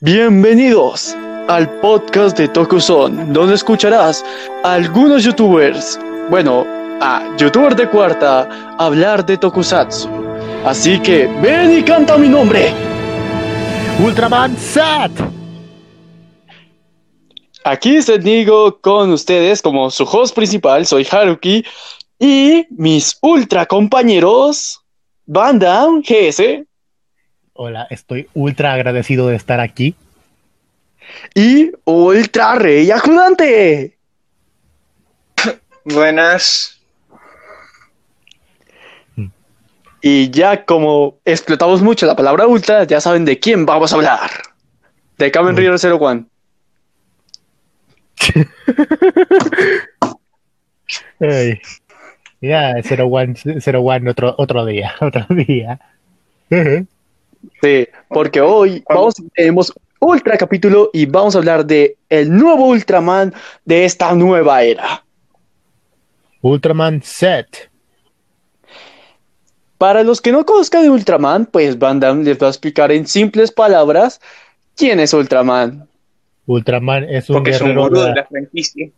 Bienvenidos al podcast de Tokuson, donde escucharás a algunos youtubers, bueno, a youtubers de cuarta, hablar de Tokusatsu. Así que ven y canta mi nombre. Ultraman Sat. Aquí Nigo con ustedes como su host principal, soy Haruki, y mis ultra compañeros, Bandam GS. Hola, estoy ultra agradecido de estar aquí. Y Ultra Rey Ayudante. Buenas. Y ya como explotamos mucho la palabra ultra, ya saben de quién vamos a hablar. De Kamen Rider Zero One. ya, Zero One, Zero One otro, otro día, otro día. Sí, porque hoy vamos, tenemos ultra capítulo y vamos a hablar de el nuevo Ultraman de esta nueva era. Ultraman Set. Para los que no conozcan de Ultraman, pues Van Damme les va a explicar en simples palabras quién es Ultraman. Ultraman es un guerrero de... la franquicia.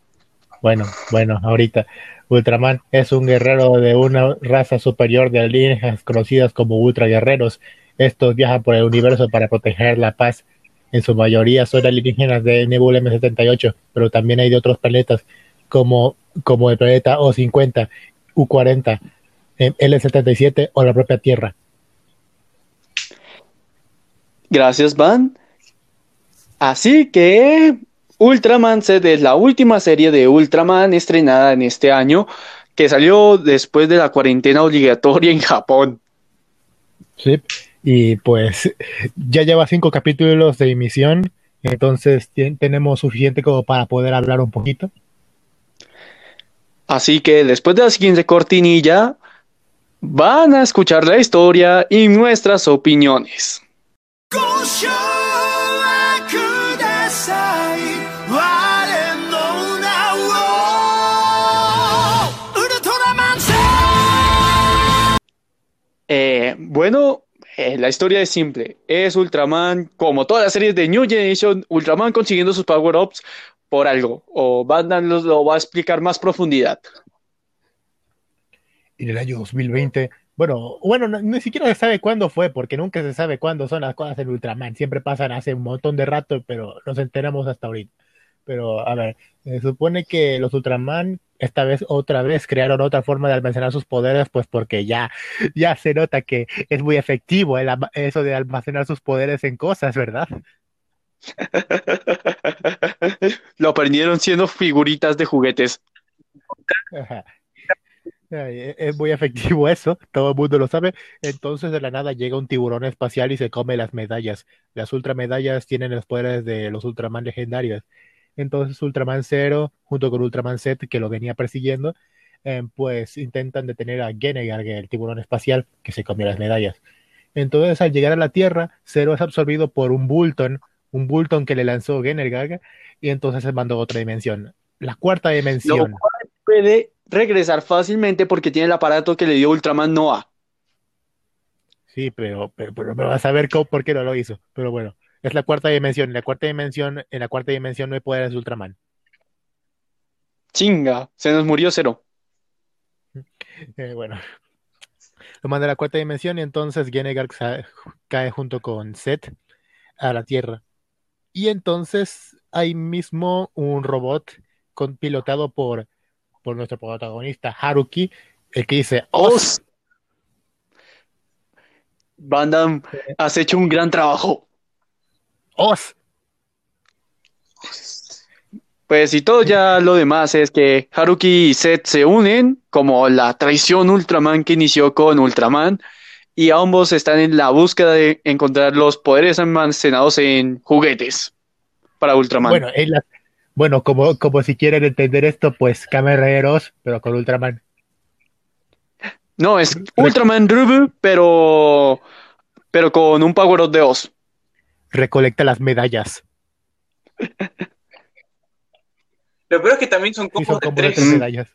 Bueno, bueno, ahorita. Ultraman es un guerrero de una raza superior de alienígenas conocidas como ultra guerreros estos viajan por el universo para proteger la paz. En su mayoría son alienígenas de Nebula M78, pero también hay de otros planetas como, como el planeta O50, U40, L77 o la propia Tierra. Gracias, Van. Así que Ultraman Z es la última serie de Ultraman estrenada en este año que salió después de la cuarentena obligatoria en Japón. Sí, y pues ya lleva cinco capítulos de emisión, entonces tenemos suficiente como para poder hablar un poquito. Así que después de la siguiente cortinilla, van a escuchar la historia y nuestras opiniones. Eh, bueno, la historia es simple. Es Ultraman, como todas las series de New Generation, Ultraman consiguiendo sus power-ups por algo. O Bandan lo va a explicar más profundidad. En el año 2020, bueno, bueno, ni siquiera se sabe cuándo fue, porque nunca se sabe cuándo son las cosas en Ultraman. Siempre pasan hace un montón de rato, pero nos enteramos hasta ahorita. Pero, a ver, se supone que los Ultraman esta vez otra vez crearon otra forma de almacenar sus poderes, pues porque ya, ya se nota que es muy efectivo eso de almacenar sus poderes en cosas, ¿verdad? Lo aprendieron siendo figuritas de juguetes. Es muy efectivo eso, todo el mundo lo sabe. Entonces de la nada llega un tiburón espacial y se come las medallas. Las ultramedallas tienen los poderes de los Ultraman legendarios. Entonces Ultraman Zero, junto con Ultraman Z, que lo venía persiguiendo, eh, pues intentan detener a Genegar, el tiburón espacial, que se comió las medallas. Entonces, al llegar a la Tierra, Zero es absorbido por un Bulton, un Bulton que le lanzó Genegar, y entonces se mandó a otra dimensión. La cuarta dimensión. puede regresar fácilmente porque tiene el aparato que le dio Ultraman Noah. Sí, pero, pero, pero, vas a ver por qué no lo hizo. Pero bueno. Es la cuarta dimensión. En la cuarta dimensión, en la cuarta dimensión no hay poderes de Ultraman. Chinga, se nos murió cero. Eh, bueno. Lo manda a la cuarta dimensión y entonces Genegar cae junto con Set a la Tierra. Y entonces hay mismo un robot con, pilotado por, por nuestro protagonista Haruki, el que dice ¡Os! Bandam, has hecho un gran trabajo. Pues y todo ya lo demás es que Haruki y Seth se unen como la traición Ultraman que inició con Ultraman y ambos están en la búsqueda de encontrar los poderes almacenados en juguetes para Ultraman. Bueno, bueno como, como si quieren entender esto, pues Camerreros, pero con Ultraman. No, es Ultraman Ruby, pero, pero con un Power of de Oz recolecta las medallas. Lo peor es que también son combos, de, tres. medallas.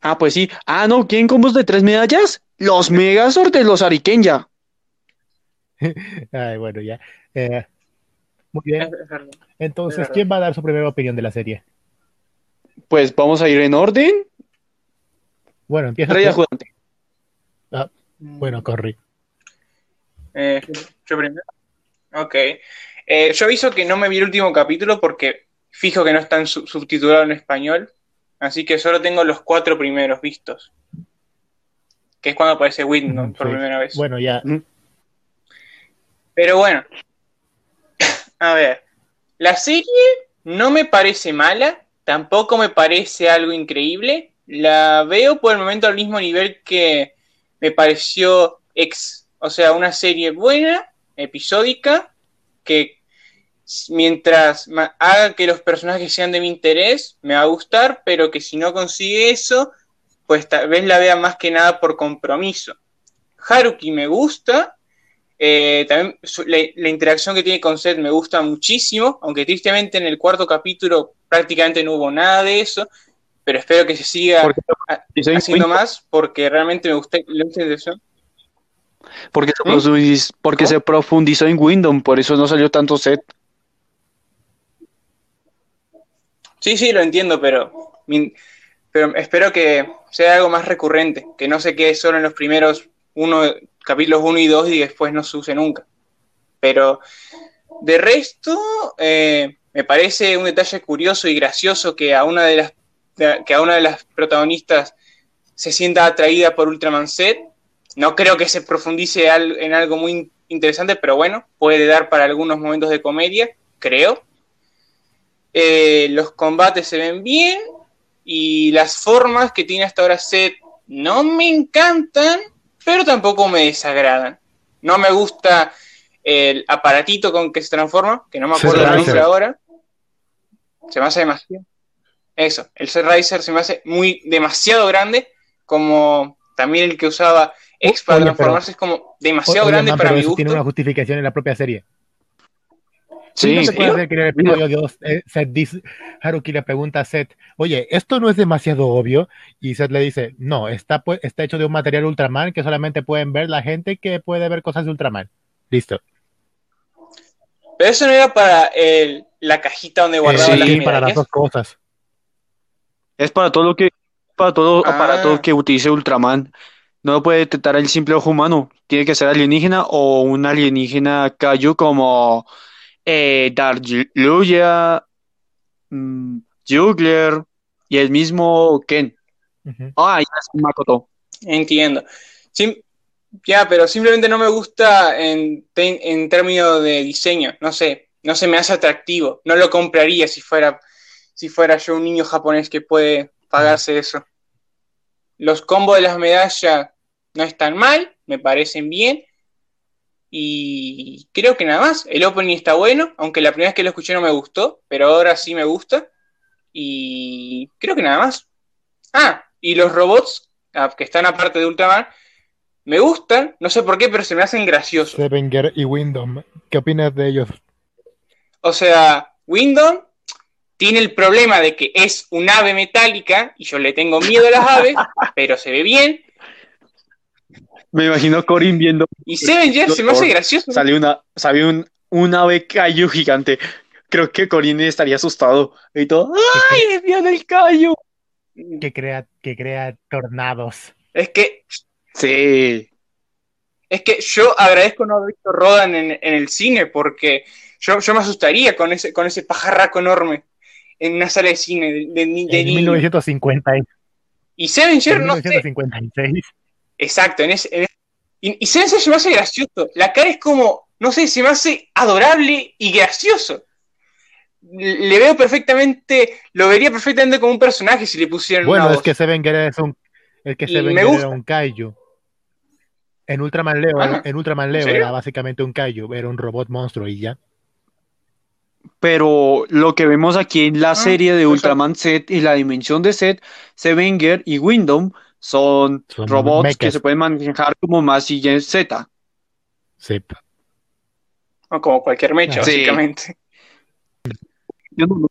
Ah, pues sí. Ah, no, ¿quién combos de tres medallas? Los Megazord de los Arikenya. Ay, bueno, ya. Eh, Muy bien. Entonces, ¿quién va a dar su primera opinión de la serie? Pues vamos a ir en orden. Bueno, empieza. Rey Ajudante. Ah, bueno, corrí. Eh, yo primero. Ok. Eh, yo aviso que no me vi el último capítulo porque fijo que no están subtitulados en español. Así que solo tengo los cuatro primeros vistos. Que es cuando aparece Windows por primera vez. Bueno, ya. Pero bueno. A ver. La serie no me parece mala. Tampoco me parece algo increíble. La veo por el momento al mismo nivel que me pareció X. O sea, una serie buena, episódica, que mientras haga que los personajes sean de mi interés, me va a gustar, pero que si no consigue eso, pues tal vez la vea más que nada por compromiso. Haruki me gusta, eh, también la, interacción que tiene con Seth me gusta muchísimo, aunque tristemente en el cuarto capítulo prácticamente no hubo nada de eso, pero espero que se siga haciendo más porque realmente me gusta la intención. Porque, se, porque se profundizó en Windows, por eso no salió tanto Seth. Sí, sí, lo entiendo, pero, pero espero que sea algo más recurrente, que no se quede solo en los primeros uno, capítulos 1 y 2 y después no se use nunca. Pero de resto, eh, me parece un detalle curioso y gracioso que a una de las, que a una de las protagonistas se sienta atraída por Ultraman Z. No creo que se profundice en algo muy interesante, pero bueno, puede dar para algunos momentos de comedia, creo. Eh, los combates se ven bien y las formas que tiene hasta ahora Seth no me encantan, pero tampoco me desagradan. No me gusta el aparatito con que se transforma, que no me acuerdo el nombre ahora. Se me hace demasiado. Eso, el Set Riser se me hace muy demasiado grande, como también el que usaba X para transformarse es como demasiado grande para mi gusto. Tiene una justificación en la propia serie. Sí, no se puede hacer que en el episodio 2 eh, dice, Haruki le pregunta a Seth, oye, ¿esto no es demasiado obvio? Y Seth le dice, no, está, pues, está hecho de un material Ultraman que solamente pueden ver la gente que puede ver cosas de Ultraman. Listo. Pero eso no era para el, la cajita donde guardaba eh, sí, para las dos cosas. Es para todo lo que para todo aparato ah. que utilice Ultraman. No puede detectar el simple ojo humano. Tiene que ser alienígena o un alienígena Kaiju como eh, Darluya, mm, Jugler y el mismo Ken. Ah, ya es Makoto. Entiendo. ya, pero simplemente no me gusta en, en términos de diseño. No sé, no se me hace atractivo. No lo compraría si fuera, si fuera yo un niño japonés que puede pagarse eso. Los combos de las medallas no están mal, me parecen bien. Y creo que nada más. El opening está bueno, aunque la primera vez que lo escuché no me gustó, pero ahora sí me gusta. Y creo que nada más. Ah, y los robots ah, que están aparte de Ultraman me gustan, no sé por qué, pero se me hacen graciosos. Sevenger y Windom, ¿qué opinas de ellos? O sea, Windom tiene el problema de que es un ave metálica y yo le tengo miedo a las aves, pero se ve bien me imagino Corin viendo. Y Sevenger se me hace gracioso. Salió una, salió un, un ave Kaiju gigante. Creo que Corin estaría asustado. Y todo. ¡Ay, viene el Kaiju! Que crea, que crea tornados. Es que. Sí. Es que yo agradezco no haber visto Rodan en, el cine porque yo, yo, me asustaría con ese, con ese pajarraco enorme en una sala de cine de, de, en 1950. Y Sevenger no 1956. Exacto, en ese, y, y se me hace gracioso. La cara es como, no sé, se me hace adorable y gracioso. Le veo perfectamente, lo vería perfectamente como un personaje si le pusieran bueno, una es que Seven es un, el que Seven era un kaiju. En Ultraman Leo, en Ultraman Leo era básicamente un kaiju, era un robot monstruo y ya. Pero lo que vemos aquí en la ah, serie de Ultraman Z y la dimensión de Z, Sevenger y Windom son, robots que se pueden manejar como más y Z. Sí. O como cualquier mecha, básicamente.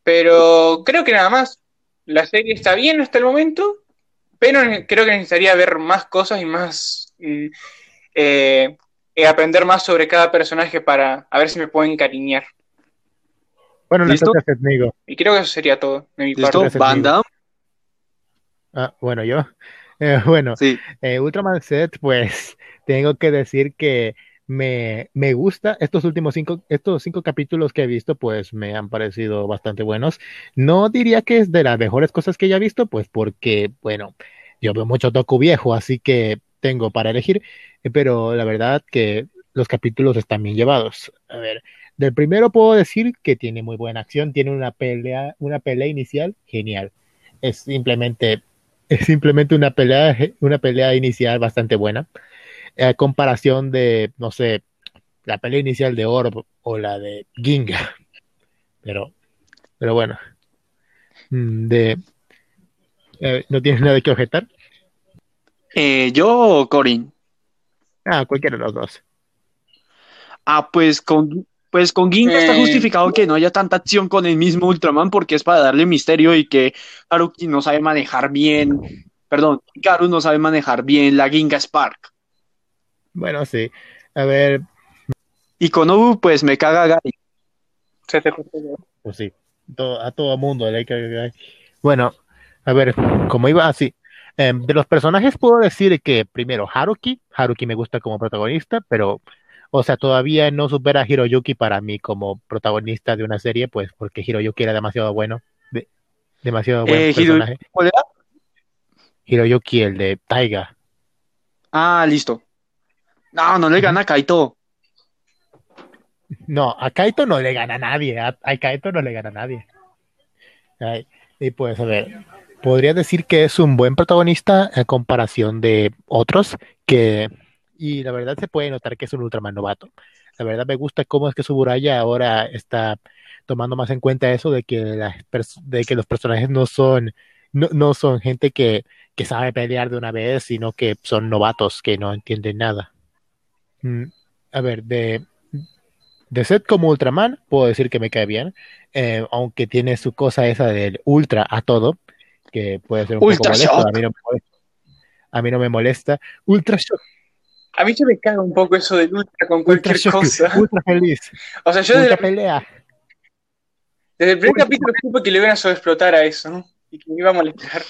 Pero creo que nada más. La serie está bien hasta el momento, pero creo que necesitaría ver más cosas y más. Mm, eh, aprender más sobre cada personaje para a ver si me puedo encariñar. Bueno, ¿Listo? Y creo que eso sería todo de mi ¿Listo? parte. Banda. Ah, bueno, yo. Eh, bueno, Sí. eh, Ultraman Z, pues tengo que decir que me, me gusta. Estos últimos cinco, estos cinco capítulos que he visto, pues me han parecido bastante buenos. No diría que es de las mejores cosas que haya visto, pues porque, bueno, yo veo mucho Toku viejo, así que tengo para elegir, eh, pero la verdad que los capítulos están bien llevados. A ver, del primero puedo decir que tiene muy buena acción, tiene una pelea, una pelea inicial genial. Es simplemente es simplemente una pelea, una pelea inicial bastante buena. A comparación de, no sé, la pelea inicial de Orb o la de Ginga. Pero, pero bueno. Mm, De, eh, ¿No tienes nada que objetar? Eh, yo o Corin. Ah, cualquiera de los dos. Ah, pues con, pues con Ginga está justificado que no haya tanta acción con el mismo Ultraman porque es para darle misterio y que Haruki no sabe manejar bien, perdón, Hikaru no sabe manejar bien la Ginga Spark. Bueno, sí. A ver, Y con Ubu, pues me caga Gary. Se te pues sí. a todo mundo le que- Bueno, a ver, como iba así. em, de los personajes puedo decir que primero Haruki, Haruki me gusta como protagonista, pero, o sea, todavía no supera a Hiroyuki para mí como protagonista de una serie, pues porque Hiroyuki era demasiado bueno, de- demasiado buen Eh, personaje. ¿Cuál era? Hiroyuki, el de Taiga. Ah, listo. No, no le gana a Kaito. No, a Kaito no le gana a nadie, a, a Kaito no le gana a nadie. Ay, y pues, a ver, podría decir que es un buen protagonista en comparación de otros que, y la verdad se puede notar que es un Ultraman novato. La verdad me gusta cómo es que Suburaya ahora está tomando más en cuenta eso de que, las de que los personajes no son, no, no son gente que, que sabe pelear de una vez, sino que son novatos que no entienden nada. Mm, a ver, de, de Set como Ultraman, puedo decir que me cae bien, eh, aunque tiene su cosa esa del ultra a todo, que puede ser un Ultra poco molesto, a mí no me molesta. A mí no me molesta. Ultra Shock, A mí se me caga un poco eso del ultra con Ultra cualquier Shock, cosa. Ultra Feliz, O sea, yo desde, Ultra Pelea. desde el primer Ultra- capítulo supe que le iban a sobreexplotar a eso, ¿no? Y que me iba a molestar.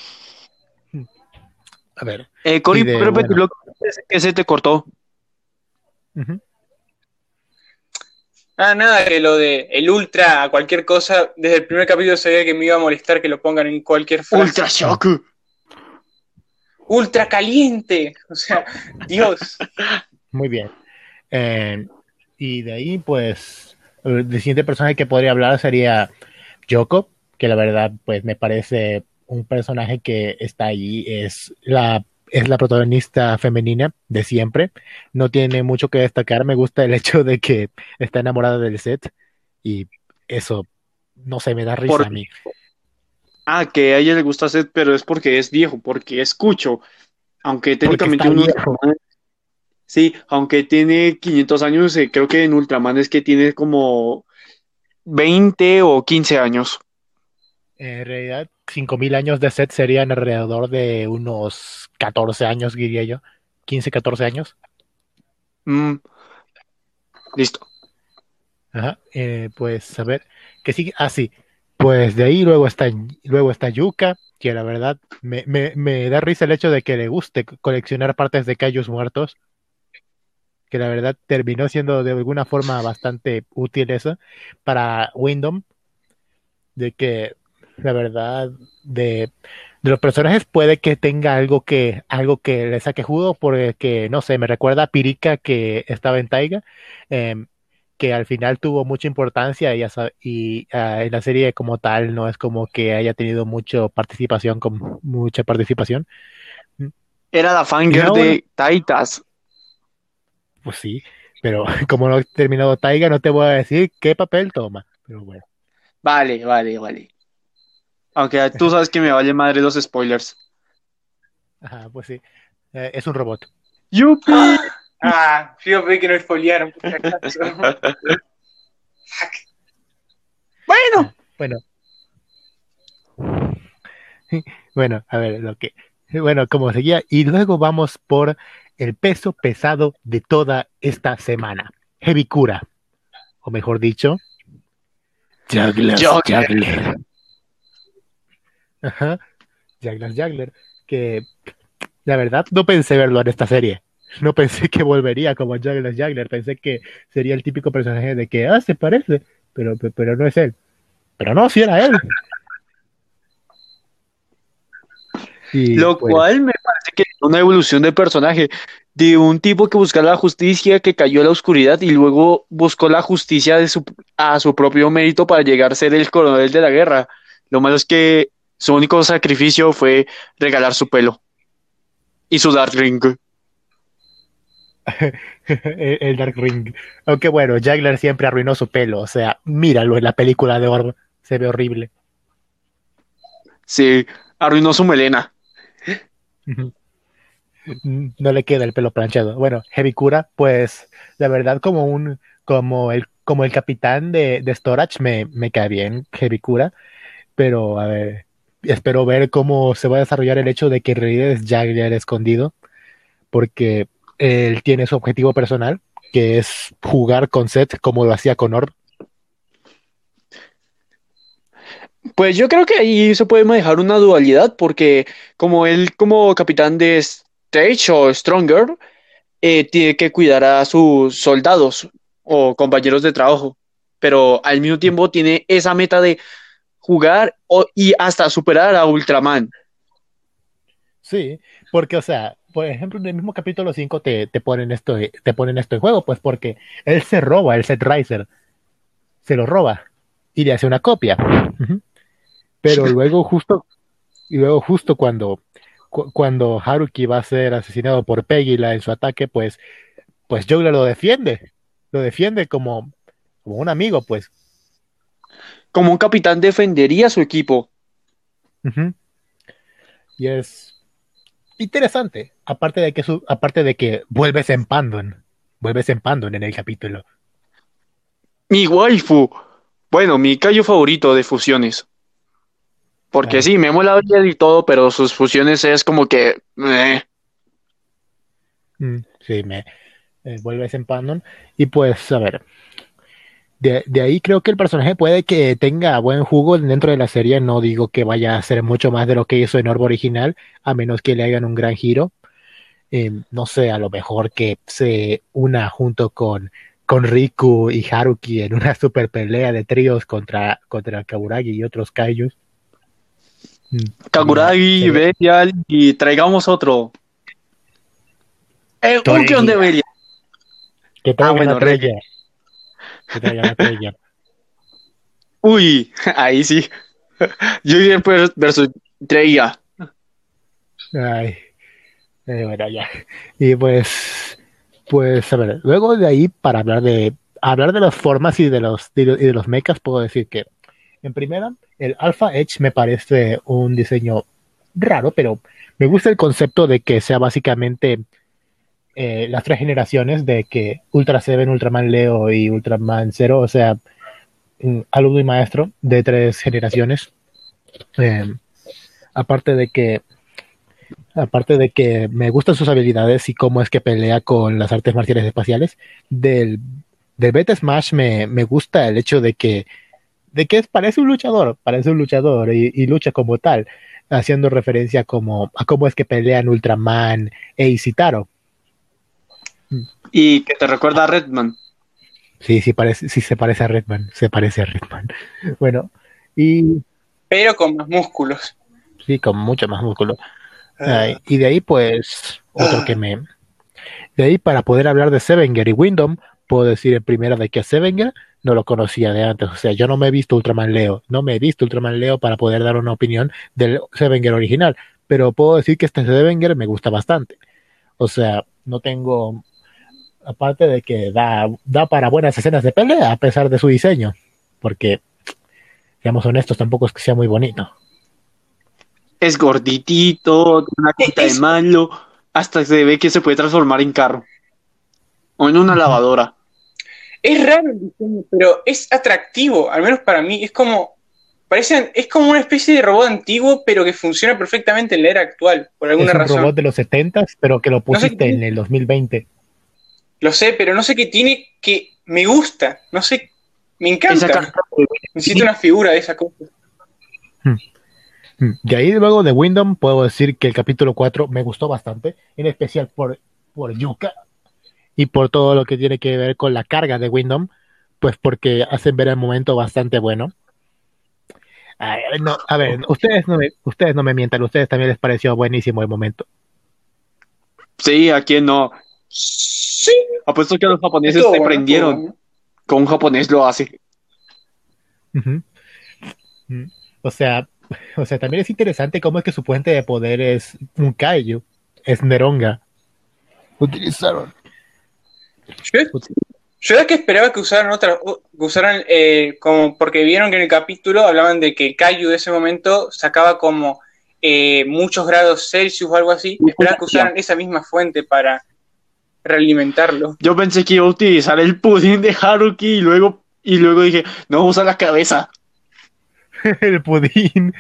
A ver. Eh, Corin, Y de- ¿puedes repetir bueno. lo que- que se te cortó? Ujú. Ah, nada, que lo de el ultra a cualquier cosa, desde el primer capítulo sabía que me iba a molestar que lo pongan en cualquier frase. Ultra Shock. Ultra caliente. O sea, Dios. Muy bien. Eh, y de ahí, pues, el siguiente personaje que podría hablar sería Yoko, que la verdad, pues, me parece un personaje que está allí, es la, es la protagonista femenina de siempre. No tiene mucho que destacar. Me gusta el hecho de que está enamorada del set y eso, no sé, me da risa Por- a mí. Ah, que a ella le gusta Seth, pero es porque es viejo, porque escucho. Aunque técnicamente uno viejo. Sí, aunque tiene 500 años, eh, creo que en Ultraman es que tiene como 20 o 15 años. En realidad, 5.000 años de set serían alrededor de unos 14 años, diría yo. 15, 14 años. Mm. Listo. Ajá, eh, pues a ver, que sigue, ah sí, pues de ahí luego está, luego está Yuka, que la verdad me, me, da risa el hecho de que le guste coleccionar partes de callos muertos, que la verdad terminó siendo de alguna forma bastante útil eso para Windom, de que la verdad de, de los personajes puede que tenga algo que, algo que le saque jugo, porque no sé, me recuerda a Pirika que estaba en Taiga. em, que al final tuvo mucha importancia y, y ah, en la serie como tal no es como que haya tenido mucha participación con mucha participación Era la fanger ahora- de Taitas. pues sí pero como no he terminado Taiga no te voy a decir qué papel toma pero bueno Vale, vale, vale. Aunque tú sabes que me vale madre los spoilers. ajá, pues sí Eh, es un robot ¡Yupi! Ah, yo pedí que no spoilearon, por si acaso. Bueno, bueno bueno a ver lo que bueno como seguía y luego vamos por el peso pesado de toda esta semana Heavy Cura o mejor dicho Juggler, Juggler. Juggler. Ajá, Juggler, Juggler. Que la verdad no pensé verlo en esta serie. No pensé que volvería como Juggler, Juggler. Pensé que sería el típico personaje de que, ah, se parece, pero, pero no es él. Pero no, sí era él. Y, Lo pues, cual me parece que es una evolución de personaje, de un tipo que busca la justicia, que cayó a la oscuridad y luego buscó la justicia de su, a su propio mérito para llegar a ser el coronel de la guerra. Lo malo es que su único sacrificio fue regalar su pelo y su Dark Ring. el, Dark Ring. Aunque bueno, Juggler siempre arruinó su pelo. O sea, míralo en la película de Orb. Se ve horrible. Sí, arruinó su melena. No le queda el pelo planchado. Bueno, Heavy Cura, pues la verdad como un como el como el capitán de, de Storage me, me cae bien Heavy Cura, pero a ver, espero ver cómo se va a desarrollar el hecho de que en realidad es escondido, porque él tiene su objetivo personal, que es jugar con Seth como lo hacía con Orb. Pues yo creo que ahí se puede manejar una dualidad, porque como él, como capitán de Stage o Stronger, eh, tiene que cuidar a sus soldados o compañeros de trabajo, pero al mismo tiempo tiene esa meta de jugar o- y hasta superar a Ultraman. Sí, porque, o sea, por ejemplo, en el mismo capítulo 5 te, te ponen esto, te ponen esto en juego, pues porque él se roba el Set Riser, se lo roba y le hace una copia. Pero luego justo, y luego justo cuando, cu- cuando Haruki va a ser asesinado por Pegila en su ataque, pues, pues Juggler lo defiende, lo defiende como, como un amigo, pues. Como un capitán defendería a su equipo. Ujú. Y es interesante, aparte de que su, aparte de que vuelves en Pandon, vuelves en Pandon en el capítulo. Mi waifu. Bueno, mi callo favorito de fusiones. Porque Ah. sí, me mola y todo, pero sus fusiones es como que... eh. Mm, sí, me eh, vuelves en Pandon. Y pues, a ver, de, de ahí creo que el personaje puede que tenga buen jugo dentro de la serie. No digo que vaya a ser mucho más de lo que hizo en Orb original, a menos que le hagan un gran giro. Eh, no sé, a lo mejor que se una junto con, con Riku y Haruki en una super pelea de tríos contra, contra Kaburagi y otros kaijus. Mm, Kaguragi, Belial y traigamos otro. Eh, un de Belial. Que traigan bueno, a Trella. Que. Uy, ahí sí. Per- versus Treya. Ay, eh, bueno, ya. Y pues, pues, a ver, luego de ahí, para hablar de hablar de las formas y de los y de los mechas, puedo decir que, en primera, el Alpha Edge me parece un diseño raro, pero me gusta el concepto de que sea básicamente eh, las tres generaciones de que Ultra Seven, Ultraman Leo y Ultraman Zero, o sea, alumno y maestro de tres generaciones. Eh, aparte de que aparte de que me gustan sus habilidades y cómo es que pelea con las artes marciales espaciales, del, del Beta Smash me, me gusta el hecho de que, de que parece un luchador, parece un luchador y, y lucha como tal, haciendo referencia como, a cómo es que pelean Ultraman e Isitaro. Y que te recuerda a Redman. Sí, sí, parece, sí se parece a Redman, se parece a Redman. Bueno, y pero con más músculos. sí, con mucho más músculo. Ay, y de ahí, pues, otro que me. De ahí, para poder hablar de Sevenger y Windom, puedo decir en primera de que a Sevenger no lo conocía de antes. O sea, yo no me he visto Ultraman Leo. No me he visto Ultraman Leo para poder dar una opinión del Sevenger original. Pero puedo decir que este Sevenger me gusta bastante. O sea, no tengo. Aparte de que da, da para buenas escenas de pelea, a pesar de su diseño. Porque, seamos honestos, tampoco es que sea muy bonito. Es gorditito, una quita de Es- malo, hasta se ve que se puede transformar en carro. O en una lavadora. Es raro el diseño, pero es atractivo, al menos para mí. Es como, parece, es como una especie de robot antiguo, pero que funciona perfectamente en la era actual, por Es alguna un razón. robot de los 70 pero que lo No sé pusiste en el 2020. Lo sé, pero no sé qué tiene que me gusta. No sé, Me encanta. Necesito una figura de esa cosa. Hmm. Hmm. De ahí luego de Windom puedo decir que el capítulo 4 me gustó bastante, en especial por, por Yuka y por todo lo que tiene que ver con la carga de Windom, pues porque hacen ver el momento bastante bueno. no, a ver, ustedes no, me, ustedes no me mientan, ustedes también les pareció buenísimo el momento. Sí, a quién no. Sí. Apuesto que los japoneses se prendieron. Con un japonés lo hace. O sea, o sea, también es interesante cómo es que su puente de poder es un kaiju, es Neronga. Utilizaron. Yo, es que esperaba que usaran otra, que usaran eh, como porque vieron que en el capítulo hablaban de que el kaiju de ese momento sacaba como eh, muchos grados Celsius o algo así. Esperaba que usaran esa misma fuente para realimentarlo. Yo pensé que iba a utilizar el pudín de Haruki y luego, y luego dije, no, usa la cabeza. el pudín.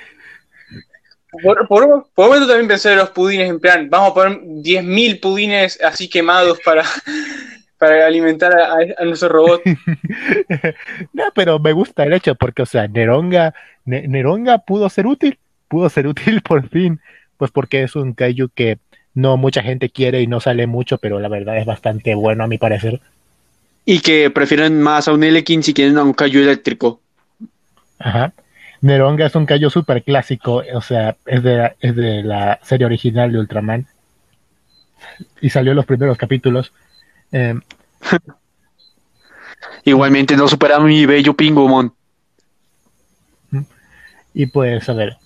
Por, por, un momento también pensé en los pudines, en plan, vamos a poner 10.000 pudines así quemados para, para alimentar a, nuestro robot. no, pero me gusta el hecho, porque, o sea, Neronga, Neronga pudo ser útil, pudo ser útil por fin, pues porque es un kaiju que no mucha gente quiere y no sale mucho, pero la verdad es bastante bueno a mi parecer. Y que prefieren más a un L15 si quieren a un Kaiju eléctrico. Ajá. Neronga es un Kaiju super clásico, o sea, es de, la, es de la serie original de Ultraman. Y salió en los primeros capítulos. Em, Igualmente no supera a mi bello Pingumon. Y pues, a ver,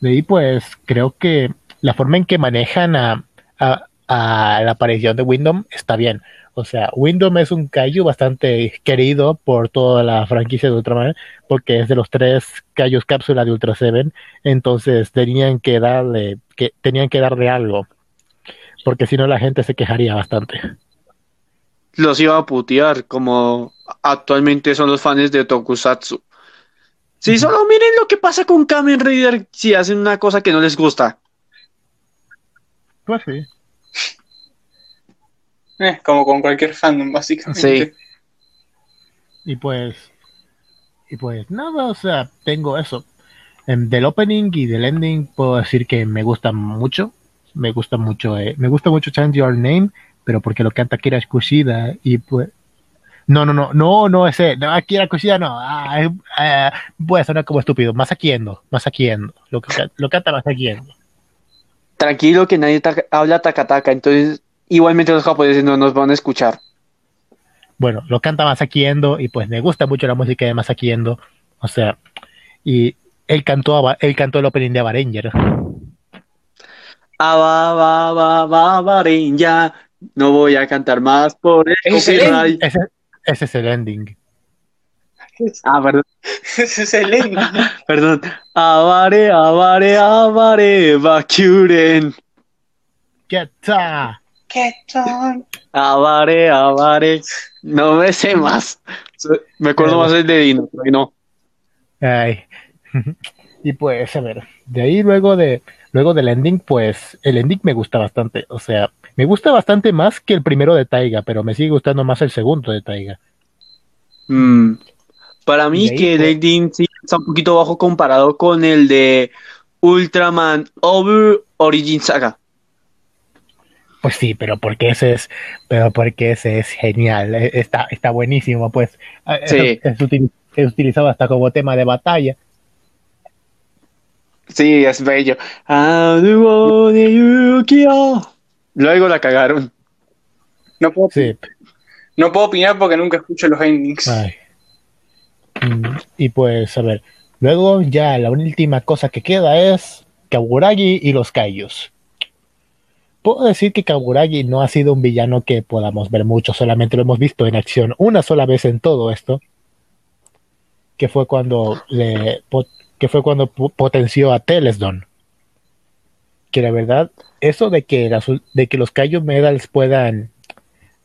de ahí pues creo que la forma en que manejan a, la aparición de Windom está bien. O sea, Windom es un Kaiju bastante querido por toda la franquicia de Ultraman, porque es de los tres Kaijus cápsula de Ultra Seven, entonces tenían que darle, que tenían que darle algo, porque si no la gente se quejaría bastante. Los iba a putear, como actualmente son los fans de Tokusatsu. Si solo miren lo que pasa con Kamen Rider si hacen una cosa que no les gusta. Pues sí. Eh, como con cualquier fandom, básicamente. Sí. Y pues. Y pues nada, o sea, tengo eso. Del opening y del ending puedo decir que me gustan mucho. Me gusta mucho, eh, me gusta mucho Change Your Name, pero porque lo canta Kira Kushida y pues. No, no, no, no, no ese, no, Kira Kushida no, ah, eh, puede sonar como estúpido, más más Endo, lo, lo canta más Endo tranquilo que nadie habla takataka, entonces igualmente los japoneses no nos van a escuchar. Bueno, lo canta Masaki Endo y pues me gusta mucho la música de Masaki Endo, o sea, y él cantó, él cantó el opening de Avaranger. Avaranger, no voy a cantar más por el ese, ese es el ending. Ah, perdón. Ese es el ending. perdón. Avare, avare, avare, bakuren. Keta. Keton. Avare, avare. No me sé más. Me acuerdo más el de Dino, pero no. Ay. Y pues, a ver, de ahí luego de luego del ending, pues el ending me gusta bastante. O sea, me gusta bastante más que el primero de Taiga, pero me sigue gustando más el segundo de Taiga. Mm. Para mí que el ending sí está un poquito bajo comparado con el de Ultraman Over Origin Saga. Pues sí, pero porque ese es, pero porque ese es genial, e, está, está buenísimo, pues sí. es, utilizado hasta como tema de batalla. Sí, es bello. Luego la cagaron. No puedo, no puedo opinar porque nunca escucho los endings. Mm, y pues, a ver, luego ya la última cosa que queda es Kaguragi y los Kaijus. Puedo decir que Kaguragi no ha sido un villano que podamos ver mucho, solamente lo hemos visto en acción una sola vez en todo esto, que fue cuando le que fue cuando potenció a Telesdon. Que la verdad, eso de que, de que los Kaiju Medals puedan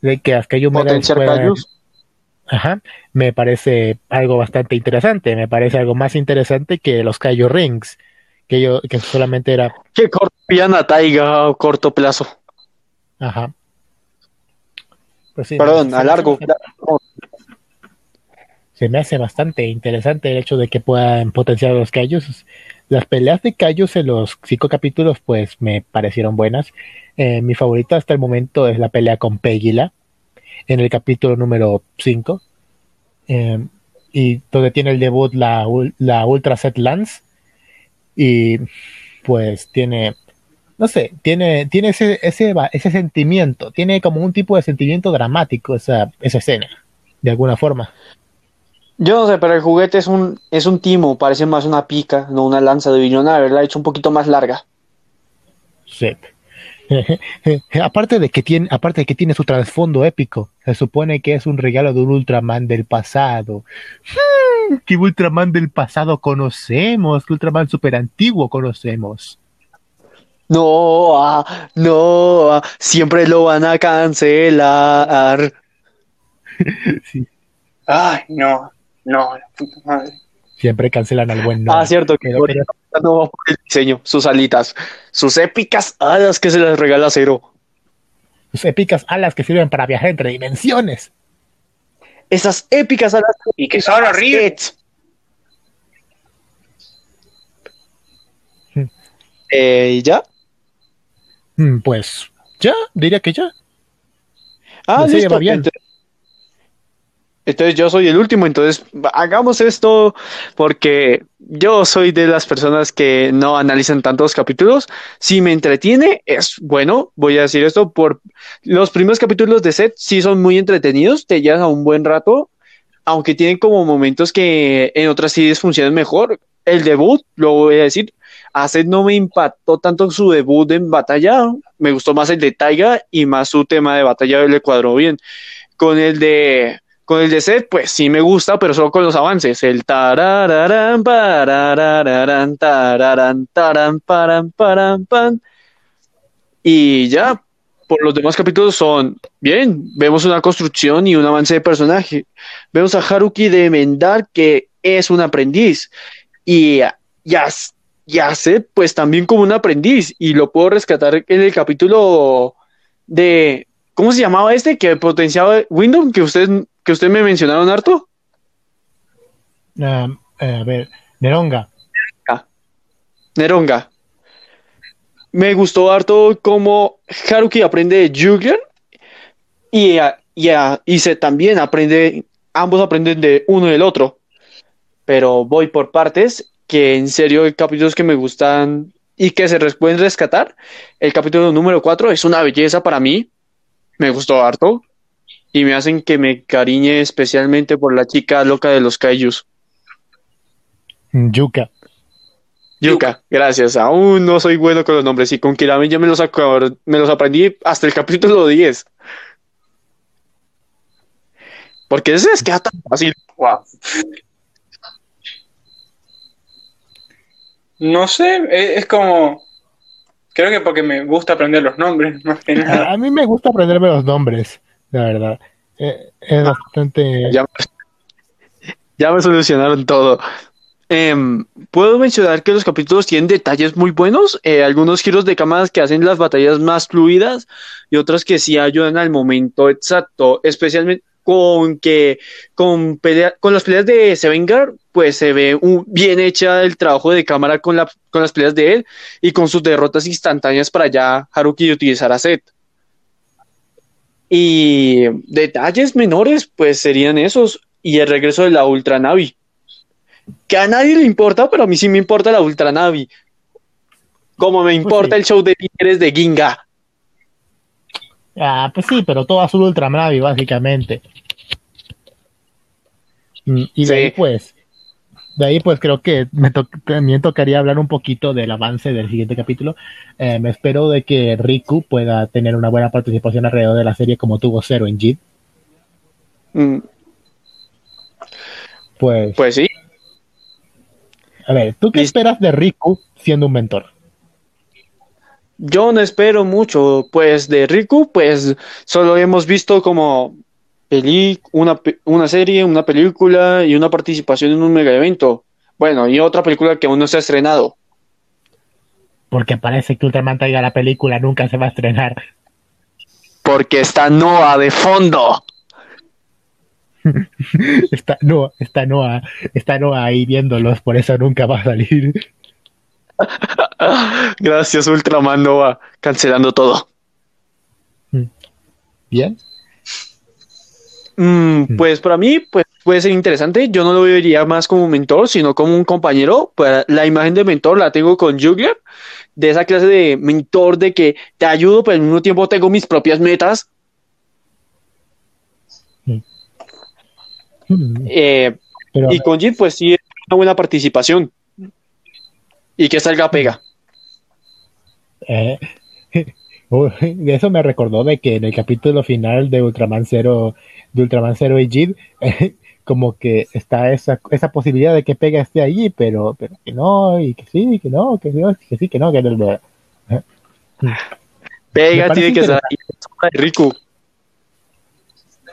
de que las Kaiju Medals puedan, Ajá, me parece algo bastante interesante, me parece algo más interesante que los Kaiju Rings, que yo que solamente era que corpían a Taiga a corto plazo. Ajá. Pues Perdón, a largo. se me hace bastante interesante el hecho de que puedan potenciar los callos. Las peleas de callos en los cinco capítulos, pues me parecieron buenas. Eh, mi favorita hasta el momento es la pelea con Pegila en el capítulo número 5. Eh, y donde tiene el debut la, la Ultra Set Lance. Y pues tiene, no sé, tiene, tiene ese, ese, ese sentimiento, tiene como un tipo de sentimiento dramático esa, esa escena, de alguna forma. Yo no sé, pero el juguete es un, es un timo, parece más una pica, no una lanza de billón, haberla hecho un poquito más larga. Sí. aparte de que tiene, aparte de que tiene su trasfondo épico, se supone que es un regalo de un Ultraman del pasado. Hmm, ¿Qué Ultraman del pasado conocemos? ¿Qué Ultraman super antiguo conocemos? No, ah, no, ah, siempre lo van a cancelar. Ay, no, no, la puta madre. Siempre cancelan al buen Ah, cierto, que Pero- pero- no por el diseño, sus alitas, sus épicas alas que se las regala Cero. Sus épicas alas que sirven para viajar entre dimensiones. Esas épicas alas Y que son horribles. Eh, ¿y ¿Ya? Mm, Pues ya, diría que ya. Ah, serie listo. va bien. Entonces, entonces yo soy el último, entonces hagamos esto porque yo soy de las personas que no analizan tantos capítulos. Si me entretiene, es bueno, voy a decir esto, por los primeros capítulos de Set sí son muy entretenidos, te llevan a un buen rato, aunque tienen como momentos que en otras series funcionan mejor. El debut, lo voy a decir, a Seth no me impactó tanto su debut en batalla, me gustó más el de Taiga y más su tema de batalla le cuadró bien. Con el de con el Seth, pues sí me gusta, pero solo con los avances. El tarararán, parararán, tararán, tarán, paran, paran, pan. Y ya, por los demás capítulos son bien. Vemos una construcción y un avance de personaje. Vemos a Haruki de Mendar, que es un aprendiz. Y ya, sé, pues también como un aprendiz. Y lo puedo rescatar en el capítulo de. ¿Cómo se llamaba este? Que potenciaba Windows, que usted, que usted me mencionaron harto. Ah, eh, a ver, Neronga. Neronga. Me gustó harto cómo Haruki aprende de Julian y, a- y, a- y se también aprende, ambos aprenden de uno y del otro. Pero voy por partes, que en serio hay capítulos que me gustan y que se pueden rescatar. El capítulo número 4 es una belleza para mí. Me gustó harto. Y me hacen que me cariñe especialmente por la chica loca de los kaijus. Yuka. Yuka, gracias. Aún no soy bueno con los nombres y con Kirame ya me los, me los aprendí hasta el capítulo 10. Porque ese es que tan fácil. Wow. No sé, e- es como. Creo que porque me gusta aprender los nombres, más que nada. A, mí me gusta aprenderme los nombres, la verdad. Eh, es bastante. Ya, ya me solucionaron todo. Em, Puedo mencionar que los capítulos tienen detalles muy buenos, eh, algunos giros de cámaras que hacen las batallas más fluidas y otros que sí ayudan al momento exacto, especialmente con que con, pelea- con las peleas de Sevengar, pues se ve un- bien hecha el trabajo de cámara con, la, con las peleas de él y con sus derrotas instantáneas para ya Haruki utilizar a Zed. Y detalles menores, pues serían esos. Y el regreso de la Ultra Navi. Que a nadie le importa, pero a mí sí me importa la Ultra Navi. Como me importa sí. el show de líderes de Ginga. Ah, pues sí, pero todo azul Ultramavi, básicamente. Mm, Y de Sí. ahí, pues, de ahí, pues creo que me to- también tocaría hablar un poquito del avance del siguiente capítulo. Eh, me espero de que Riku pueda tener una buena participación alrededor de la serie como tuvo Zero en Jid. Mm, Pues, Pues sí. a ver, ¿tú qué esperas de Riku siendo un mentor? Yo no espero mucho, pues de Riku, pues solo hemos visto como una, una serie, una película y una participación en un mega evento. Bueno, y otra película que aún no se ha estrenado. Porque parece que Ultraman Taiga la película nunca se va a estrenar. Porque está Noah de fondo. está no, está Noah, está Noah ahí viéndolos, por eso nunca va a salir. Gracias, Ultraman Nova, cancelando todo. Bien. Mm, pues para mí, pues puede ser interesante. Yo no lo vería más como un mentor, sino como un compañero. Pues, la imagen de mentor la tengo con Jugler, de esa clase de mentor de que te ayudo, pero al mismo tiempo tengo mis propias metas. Eh, Pero, y con Jit, pues sí, es una buena participación. Y que salga pega. eh, uh, eso me recordó de que en el capítulo final de Ultraman Zero, de Ultraman Zero y Jid, eh, como que está esa, esa posibilidad de que Pega esté allí, pero, pero que no, y que sí, que no, que no, que sí, que no, que no. Pega tiene que estar ahí. Riku.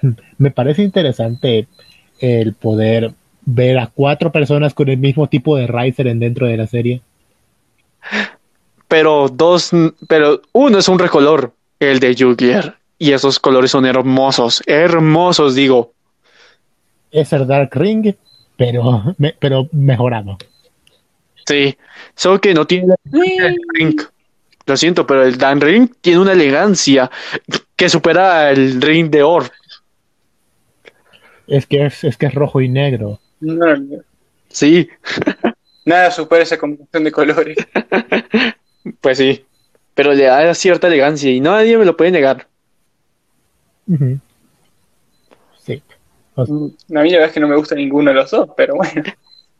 Me parece interesante el poder ver a cuatro personas con el mismo tipo de Riser en dentro de la serie. Pero dos, pero uno es un recolor, el de Jugler. Y esos colores son hermosos, hermosos, digo. Es el Dark Ring, pero, me- pero mejorado. Sí, solo que no tiene del ring. Lo siento, pero el Dan Ring tiene una elegancia que supera el ring de Or. Es que es, es que es rojo y negro. No, no, Sí, nada supera esa combinación de colores. pues sí. Pero le da cierta elegancia y nadie me lo puede negar. Sí. A mí la verdad es que no me gusta ninguno de los dos, pero bueno,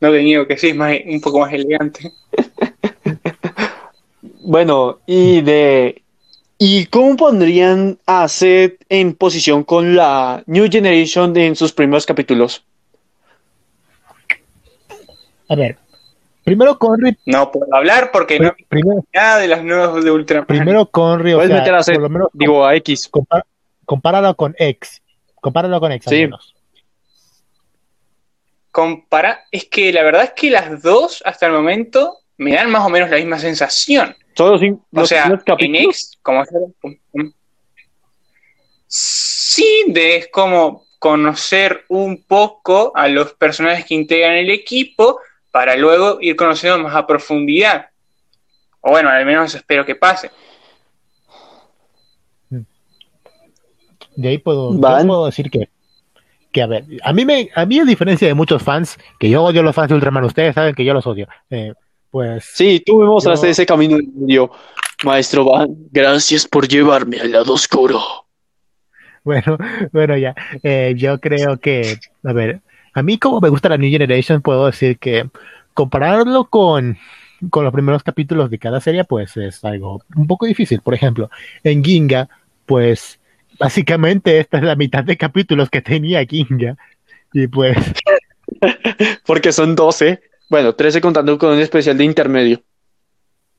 no te niego que sí, es más, un poco más elegante. Bueno, y de. ¿Y cómo pondrían a Seth en posición con la New Generation en sus primeros capítulos? A ver, primero Conry, No puedo hablar porque no primero, nada de las nuevas de Ultraman. primero Conry, o Puedes sea, meter a Seth, por lo menos digo a X. compara- compáralo con X. Compáralo con X al Sí. menos. Compara, es que la verdad es que las dos hasta el momento me dan más o menos la misma sensación. Son los, cin- O los sea, primeros en. X, como sí, de es como conocer un poco a los personajes que integran el equipo para luego ir conociendo más a profundidad. O bueno, al menos eso espero que pase. De ahí puedo, yo puedo decir que, que a ver, a mí me, a mí a diferencia de muchos fans, que yo odio a los fans de Ultraman, ustedes saben que yo los odio. eh, pues Sí, tú me mostraste Yo- ese camino en medio. Maestro Van, gracias por llevarme al lado oscuro. Bueno, bueno, ya. Eh, yo creo que, a ver, a mí como me gusta la New Generation, puedo decir que compararlo con, con los primeros capítulos de cada serie, pues es algo un poco difícil. Por ejemplo, en Ginga, pues básicamente esta es la mitad de capítulos que tenía Ginga. Y pues, Porque son 12. Bueno, 13 contando con un especial de intermedio.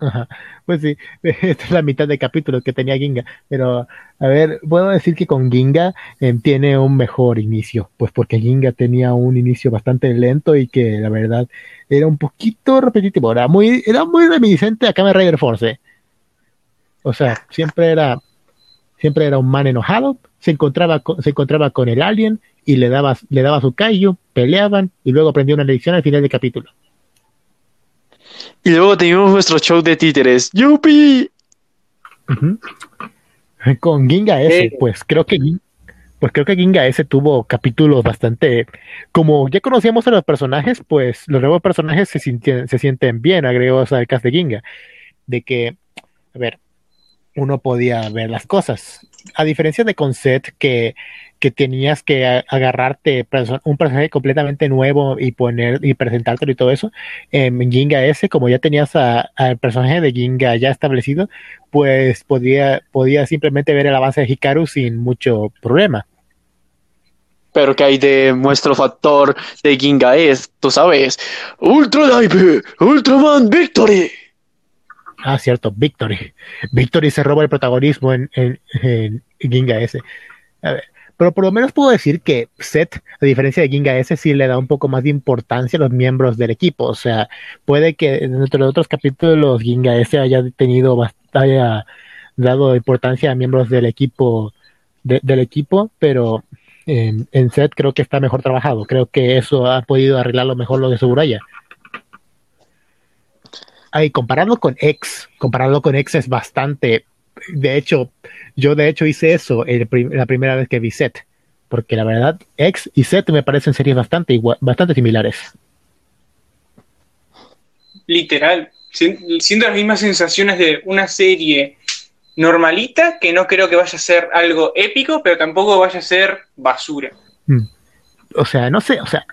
Ajá, pues sí, esta es la mitad de capítulos que tenía Ginga. Pero, a ver, puedo decir que con Ginga eh, tiene un mejor inicio, pues porque Ginga tenía un inicio bastante lento y que la verdad era un poquito repetitivo, era muy, era muy reminiscente a Kamen Rider Force. O sea, siempre era, siempre era un man enojado, se encontraba con, se encontraba con el alien y le daba, le daba su kaiju, peleaban y luego aprendía una lección al final del capítulo. Y luego teníamos nuestro show de títeres. ¡Yupi! Con Ginga S, Eh. pues creo que pues creo que Ginga S tuvo capítulos bastante como ya conocíamos a los personajes, pues los nuevos personajes se sienten, se sienten bien agregados al cast de Ginga, de que a ver, uno podía ver las cosas. A diferencia de Concept que que tenías que agarrarte un personaje completamente nuevo y poner y presentártelo y todo eso. En Ginga S, como ya tenías al personaje de Ginga ya establecido, pues podía, podía simplemente ver el avance de Hikaru sin mucho problema. Pero que hay de nuestro factor de Ginga es, tú sabes, Ultra Live, Ultraman Victory. Ah, cierto, Victory. Victory se roba el protagonismo en, en, en Ginga S. A ver, pero por lo menos puedo decir que Seth, a diferencia de Ginga S, sí le da un poco más de importancia a los miembros del equipo. O sea, puede que dentro de otros capítulos Ginga S haya tenido haya dado importancia a miembros del equipo de- del equipo, pero en, en set creo que está mejor trabajado. Creo que eso ha podido arreglarlo mejor lo de Suburaya. Ay, compararlo con X, compararlo con X es bastante. De hecho, yo de hecho hice eso el prim- la primera vez que vi Set, porque la verdad X y Set me parecen series bastante igual, bastante similares. Literal. Sien- Siento las mismas sensaciones de una serie normalita que no creo que vaya a ser algo épico, pero tampoco vaya a ser basura. O sea, no sé, o sea,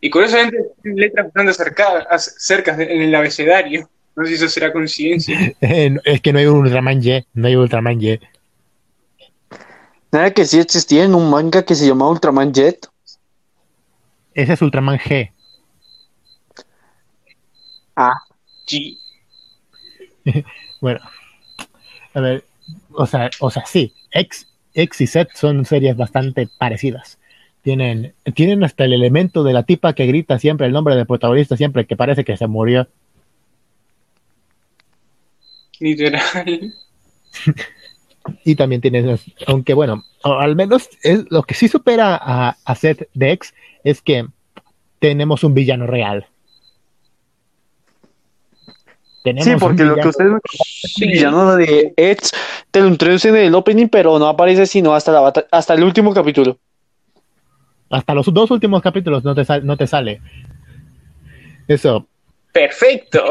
Y curiosamente, letras bastante cerca, as- cercas en el abecedario. No sé si eso será coincidencia. eh, es que no hay un Ultraman Y, no hay Ultraman Y. Nada que sí existía en un manga que se llamaba Ultraman Jet. Ese es Ultraman G. Ah, G. Bueno, a ver, o sea, o sea, sí, X, X y Z son series bastante parecidas. Tienen, tienen hasta el elemento de la tipa que grita siempre el nombre del protagonista, siempre que parece que se murió. Literal. Y también tienes, aunque bueno, al menos es lo que sí supera a, a Seth de X es que tenemos un villano real. Tenemos sí, porque lo que ustedes me Sí. villano de Edge te lo introducen en el opening, pero no aparece sino hasta, la bata- hasta el último capítulo. hasta los dos últimos capítulos no te, sal- no te sale. Eso, Perfecto.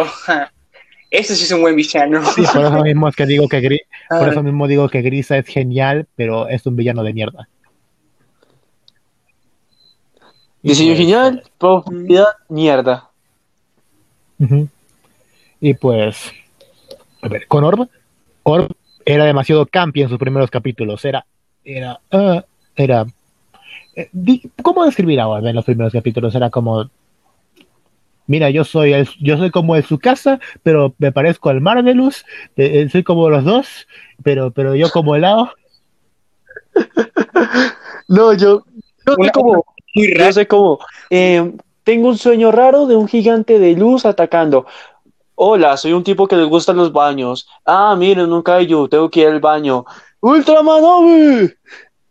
Ese sí es un buen villano. sí, por eso mismo es que digo que Gri- por Ah, eso mismo digo que Grisa es genial, pero es un villano de mierda. Y Diseño pues, genial, profundidad, mierda. Y pues, a ver, con Orb, Orb era demasiado campi en sus primeros capítulos. Era, era, ah, era. eh, di- ¿Cómo describir a Orb en los primeros capítulos? Era como, mira, yo soy el, yo soy como el su casa, pero me parezco al Marvelous. eh, eh, soy como los dos, pero, pero yo como helado. No, yo, yo sé como, muy yo sé como, eh, tengo un sueño raro de un gigante de luz atacando. Hola, soy un tipo que le gustan los baños. Ah, miren, un kaiju, tengo que ir al baño. ¡Ultraman Obi!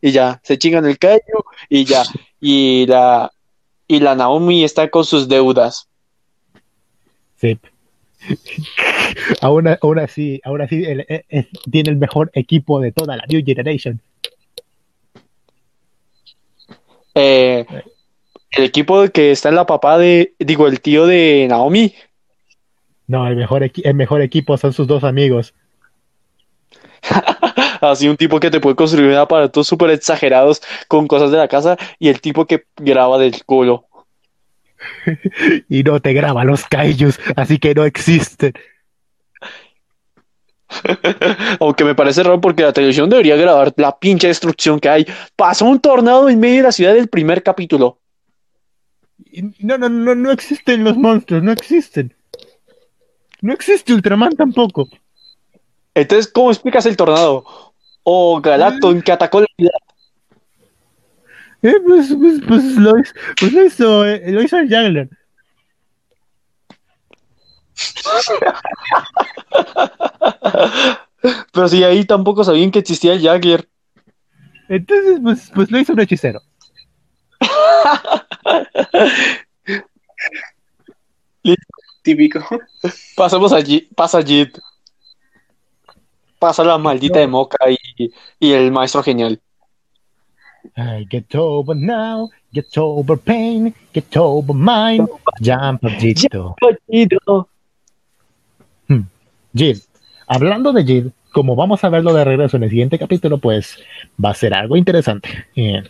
Y ya, se chingan el kaiju y ya. Y la, y la Naomi está con sus deudas. Sí. aún, aún así, aún así el- eh, eh, tiene el mejor equipo de toda la New Generation. Eh, el equipo que está en la papá de, digo, el tío de Naomi. No, el mejor, el mejor equipo son sus dos amigos. Así un tipo que te puede construir aparatos súper exagerados con cosas de la casa y el tipo que graba del culo. Y no te graba los kaijus, así que no existen. Aunque me parece raro porque la televisión debería grabar la pinche destrucción que hay. Pasó un tornado en medio de la ciudad del primer capítulo. No, no, no, no existen los monstruos, no existen. No existe Ultraman tampoco. Entonces, ¿cómo explicas el tornado? O Galacton que atacó la ciudad. Eh, pues, pues, pues lo, hizo, pues lo hizo, eh, lo hizo el Jagler. Pero si ahí tampoco sabían que existía el Jagger. Entonces, pues, pues lo hizo un hechicero. Típico. Pasamos allí, pasa Jit. Pasa la maldita de Moca y, y el maestro genial. I get over now, get over pain, get over mine, jump Jito. Jill, hablando de Jill, como vamos a verlo de regreso en el siguiente capítulo, pues va a ser algo interesante. Eh,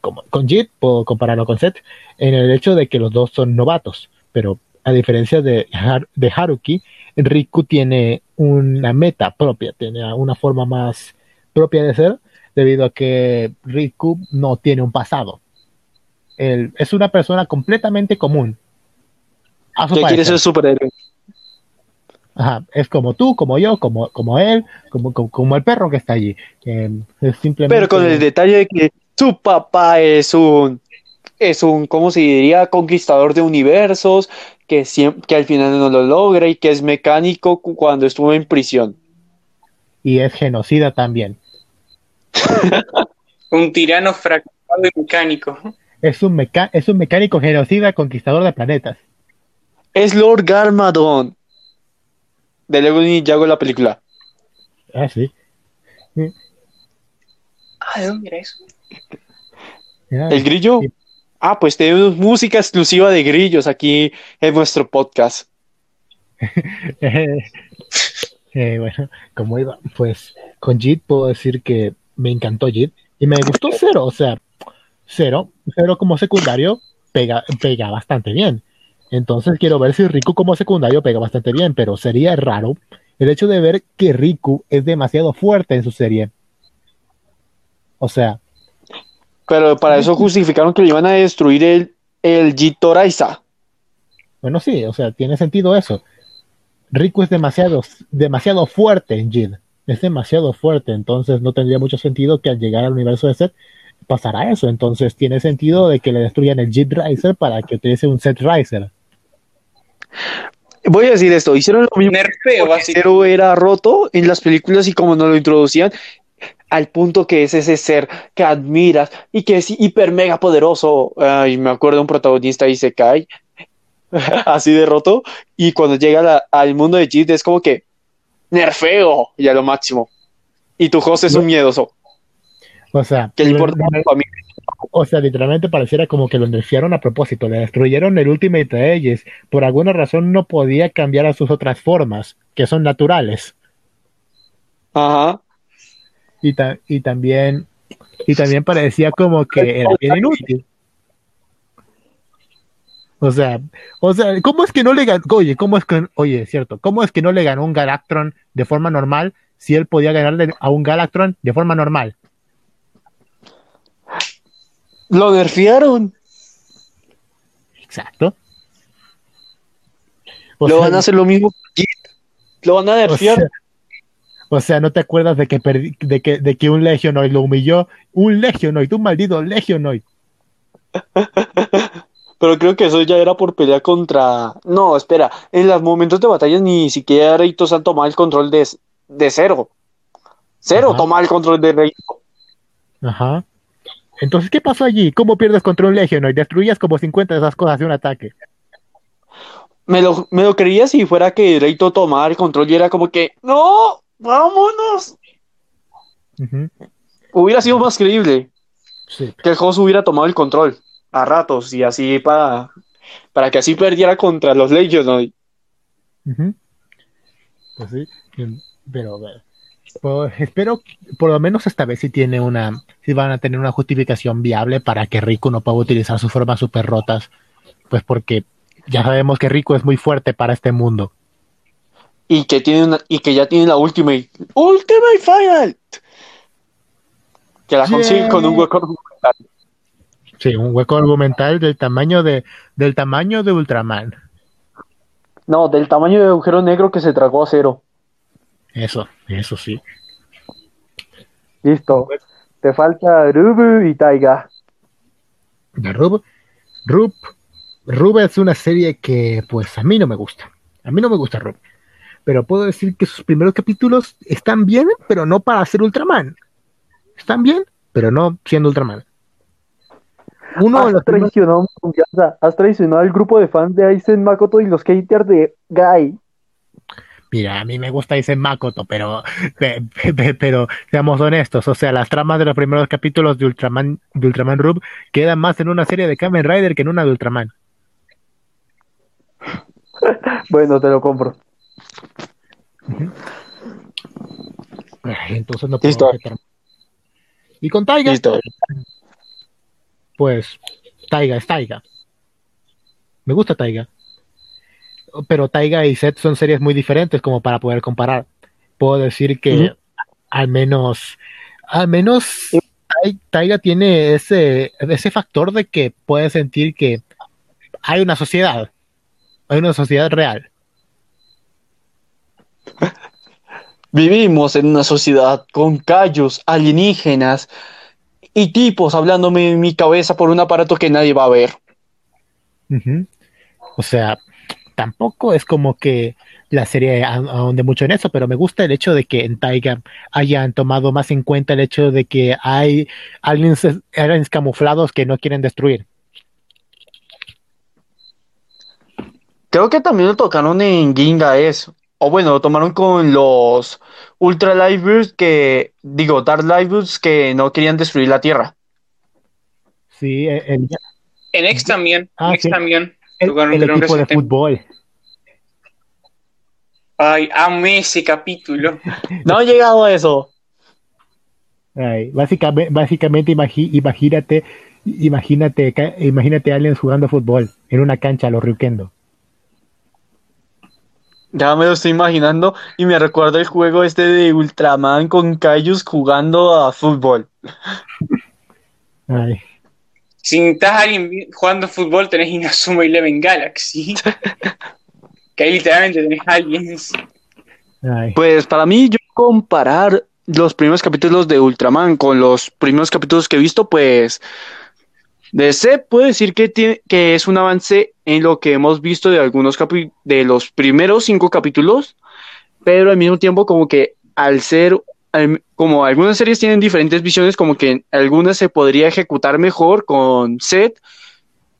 como- con Jill, puedo compararlo con Seth, en el hecho de que los dos son novatos, pero a diferencia de, Har- de Haruki, Riku tiene una meta propia, tiene una forma más propia de ser, debido a que Riku no tiene un pasado. Él es una persona completamente común. A su quiere ser superhéroe. Ajá, es como tú, como yo, como, como él, como, como, como el perro que está allí. Eh, es simplemente. Pero con el detalle de que su papá es un, es un, ¿cómo se diría? Conquistador de universos, que, siem- que al final no lo logra y que es mecánico cu- cuando estuvo en prisión. Y es genocida también. Un tirano fracasado mecánico. Es un, meca es un mecánico genocida conquistador de planetas. Es Lord Garmadon. De Lego Ninjago la película. Ah, sí. Ah, ¿de dónde era eso? ¿El grillo? sí. Ah, pues tenemos música exclusiva de grillos aquí en nuestro podcast. Eh, bueno, como iba, pues con Jit puedo decir que me encantó Jit y me gustó Cero, o sea, Cero, Cero como secundario pega, pega bastante bien. Entonces quiero ver si Riku como secundario pega bastante bien, pero sería raro el hecho de ver que Riku es demasiado fuerte en su serie. O sea, Pero para eso justificaron que le iban a destruir el, el Jitoraiza. bueno, sí, o sea, tiene sentido eso. Riku es demasiado, demasiado fuerte en Jid. Es demasiado fuerte, entonces no tendría mucho sentido que al llegar al universo de Set pasara eso. Entonces tiene sentido de que le destruyan el Jid Riser para que utilice un Set Riser. Voy a decir esto, hicieron lo mismo Nerfeo, era roto en las películas y como nos lo introducían, al punto que es ese ser que admiras y que es hiper mega poderoso. Ay, me acuerdo de un protagonista y se cae así de roto. Y cuando llega la- al mundo de Jid es como que nerfeo y a lo máximo. Y tu host es un miedoso. O sea, que le a o sea, literalmente pareciera como que lo nerfearon a propósito. Le destruyeron el Ultimate de Aegis. Por alguna razón no podía cambiar a sus otras formas, que son naturales. Ajá. Y, ta- y también y también parecía como que era bien inútil. O sea, o sea, ¿cómo es que no le ganó? Oye, ¿cómo es que, oye, es cierto, ¿cómo es que no le ganó un Galactron de forma normal si él podía ganarle a un Galactron de forma normal? Lo nerfearon. Exacto. O lo sea, van a hacer lo mismo. Lo van a o nerfear. sea, o sea, ¿no te acuerdas de que, perdi- de que, de que un Legionoid lo humilló? Un Legionoid, un maldito Legionoid. Pero creo que eso ya era por pelea contra. No, espera. En los momentos de batalla ni siquiera Reito San tomaba el control de, de cero. Cero Ajá. tomaba el control de Reito. Ajá. Entonces, ¿qué pasó allí? ¿Cómo pierdes contra un Legionoid? Destruyas como 50 de esas cosas de un ataque. Me lo, me lo creía si fuera que Reito tomara el control y era como que. ¡No! ¡Vámonos! Hubiera sido más creíble Sí. que el host hubiera tomado el control a ratos y así para. Para que así perdiera contra los Legionoid. Ujú. Pues sí. mm, Pero, bueno, pues, espero, por lo menos esta vez si tiene una, si van a tener una justificación viable para que Riku no pueda utilizar sus formas super rotas. Pues porque ya sabemos que Riku es muy fuerte para este mundo. Y que, tiene una, y que ya tiene la Ultimate. ¡Ultimate Final! Que la consigue Yeah. con un hueco. Sí, un hueco argumental del tamaño de, del tamaño de Ultraman. No, del tamaño de agujero negro que se tragó a cero. Eso, eso sí. Listo. Te falta Rubu y Taiga. Rub, Rub, Rub es una serie que pues a mí no me gusta. A mí no me gusta Rub. Pero puedo decir que sus primeros capítulos están bien, pero no para ser Ultraman. Están bien, pero no siendo Ultraman. Uno de los Has primeros- traicionado, confianza. Has traicionado al grupo de fans de Aizen Makoto y los haters de Guy. Mira, a mí me gusta ese Makoto, pero, pe- pe- pe- pero seamos honestos, o sea, las tramas de los primeros capítulos de Ultraman, de Ultraman Rub quedan más en una serie de Kamen Rider que en una de Ultraman. Bueno, te lo compro. Ay, Entonces no puedo Listo. Y con Taiga, Listo. Pues Taiga es Taiga. Me gusta Taiga. Pero Taiga y Set son series muy diferentes como para poder comparar. Puedo decir que al menos, al menos Tai- Taiga tiene ese, ese factor de que puede sentir que hay una sociedad, hay una sociedad real. Vivimos en una sociedad con callos, alienígenas y tipos hablándome en mi cabeza por un aparato que nadie va a ver. O sea, tampoco es como que la serie ahonde mucho en eso, pero me gusta el hecho de que en Taiga hayan tomado más en cuenta el hecho de que hay aliens, aliens camuflados que no quieren destruir. Creo que también lo tocaron en Ginga eso. O bueno, lo tomaron con los Ultra Live que, digo, Dark Live que no querían destruir la Tierra. Sí, el, en X también. Ah, en X sí. también. el, el equipo de fútbol. Ay, amé ese capítulo. No he llegado a eso. Ay, básicamente, básicamente imagi- imagínate, imagínate, imagínate a aliens jugando fútbol en una cancha a los Ryukendo. Ya me lo estoy imaginando y me recuerda el juego este de Ultraman con Kaijus jugando a fútbol. Ay, Si a alguien jugando fútbol, tenés Inazuma Eleven Galaxy. que ahí literalmente tenés aliens. ay. Pues para mí, yo comparar los primeros capítulos de Ultraman con los primeros capítulos que he visto, pues de C puedo decir que, tiene, que es un avance en lo que hemos visto de algunos capi- de los primeros cinco capítulos, pero al mismo tiempo como que al ser, como algunas series tienen diferentes visiones, como que algunas se podría ejecutar mejor con Set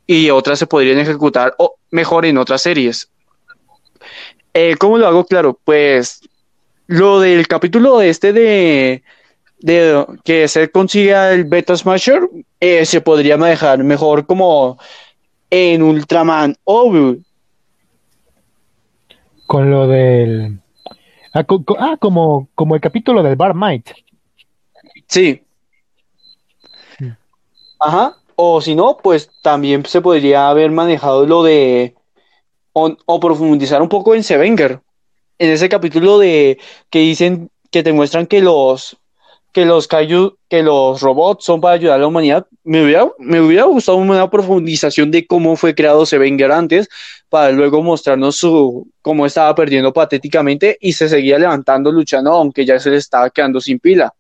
y otras se podrían ejecutar mejor en otras series. Eh, ¿Cómo lo hago? Claro, pues lo del capítulo este de, de que se consiga el Beta Smasher eh, se podría manejar mejor como en Ultraman Obu. Con lo del. Ah, co- ah, como, como el capítulo del Bar Might. Sí. Mm. Ajá. O si no, pues también se podría haber manejado lo de o, o profundizar un poco en Sevenger. En ese capítulo de que dicen que te muestran que los que los kaiju, que los robots son para ayudar a la humanidad. Me hubiera, me hubiera gustado una profundización de cómo fue creado Sevenger antes, para luego mostrarnos su cómo estaba perdiendo patéticamente y se seguía levantando, luchando, aunque ya se le estaba quedando sin pila.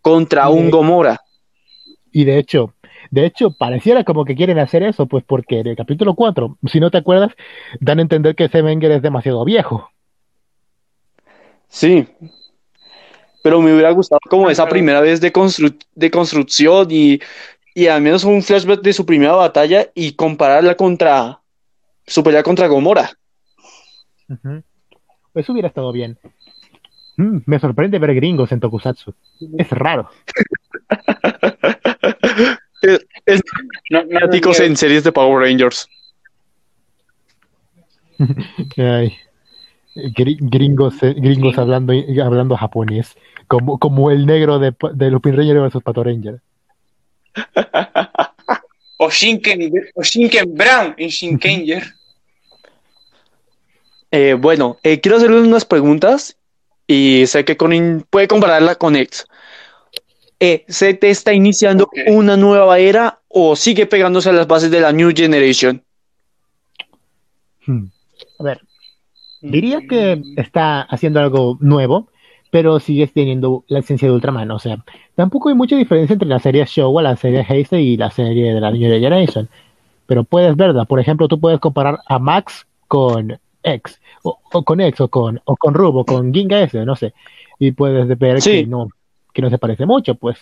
Contra Y un Gomora. Y de hecho, de hecho, pareciera como que quieren hacer eso, pues porque en el capítulo 4, si no te acuerdas, dan a entender que Sevenger es demasiado viejo. Sí. Pero me hubiera gustado como Ah, esa primera vez de, constru- de construcción y, y al menos un flashback de su primera batalla y compararla contra su pelea contra Gomora. Eso hubiera estado bien. Mm, me sorprende ver gringos en Tokusatsu. Es raro. Es No, no, no, en series de Power Rangers. Ay, gringos, eh, gringos hablando, hablando japonés, como, como el negro de, de Lupin Ranger versus Pato Ranger. O Shinken, o Shinken Brown en Shinkenger. Eh, bueno, eh, quiero hacerle unas preguntas y sé que puede compararla con X. Eh, ¿se te está iniciando una nueva era o sigue pegándose a las bases de la New Generation? Hmm. A ver, diría que está haciendo algo nuevo, pero sigue teniendo la esencia de Ultraman. O sea, tampoco hay mucha diferencia entre la serie Showa, la serie Heisei y la serie de la New Generation. Pero puedes verla. Por ejemplo, tú puedes comparar a Max con X, o, o con X, o con, o con Rub, o con Ginga S, no sé. Y puedes ver Sí. que, no, que no se parece mucho, pues.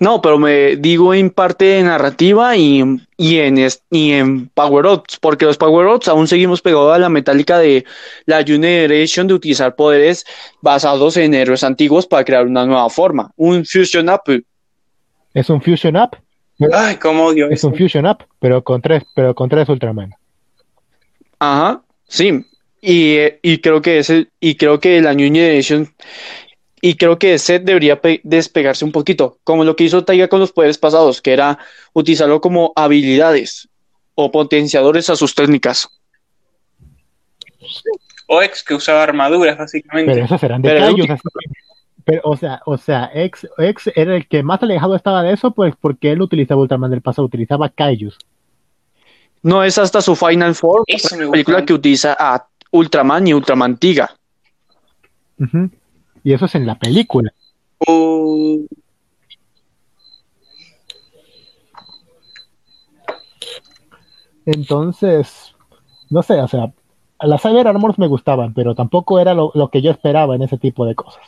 No, pero me digo en parte de narrativa y, y en, es- y en Power Ups, porque los Power Ups aún seguimos pegados a la metálica de la New Generation de utilizar poderes basados en héroes antiguos para crear una nueva forma, un Fusion Up. Es un Fusion Up, Ay, cómo odio es eso. un Fusion Up, pero con tres, pero con tres Ultraman. Ajá, sí. Y, y creo que ese, y creo que la New Generation y creo que Seth debería pe- despegarse un poquito, como lo que hizo Taiga con los poderes pasados, que era utilizarlo como habilidades o potenciadores a sus técnicas. O ex que usaba armaduras, básicamente. Pero esos eran de Pero que- Pero, o sea, o sea, ex, ex era el que más alejado estaba de eso, pues porque él utilizaba Ultraman del pasado, utilizaba Kaijus. No es hasta su Final la gusta película que utiliza a Ultraman y Ultraman Tiga. Ujú. Y eso es en la película. Entonces, no sé, o sea, las Cyber Armors me gustaban, pero tampoco era lo, lo que yo esperaba en ese tipo de cosas.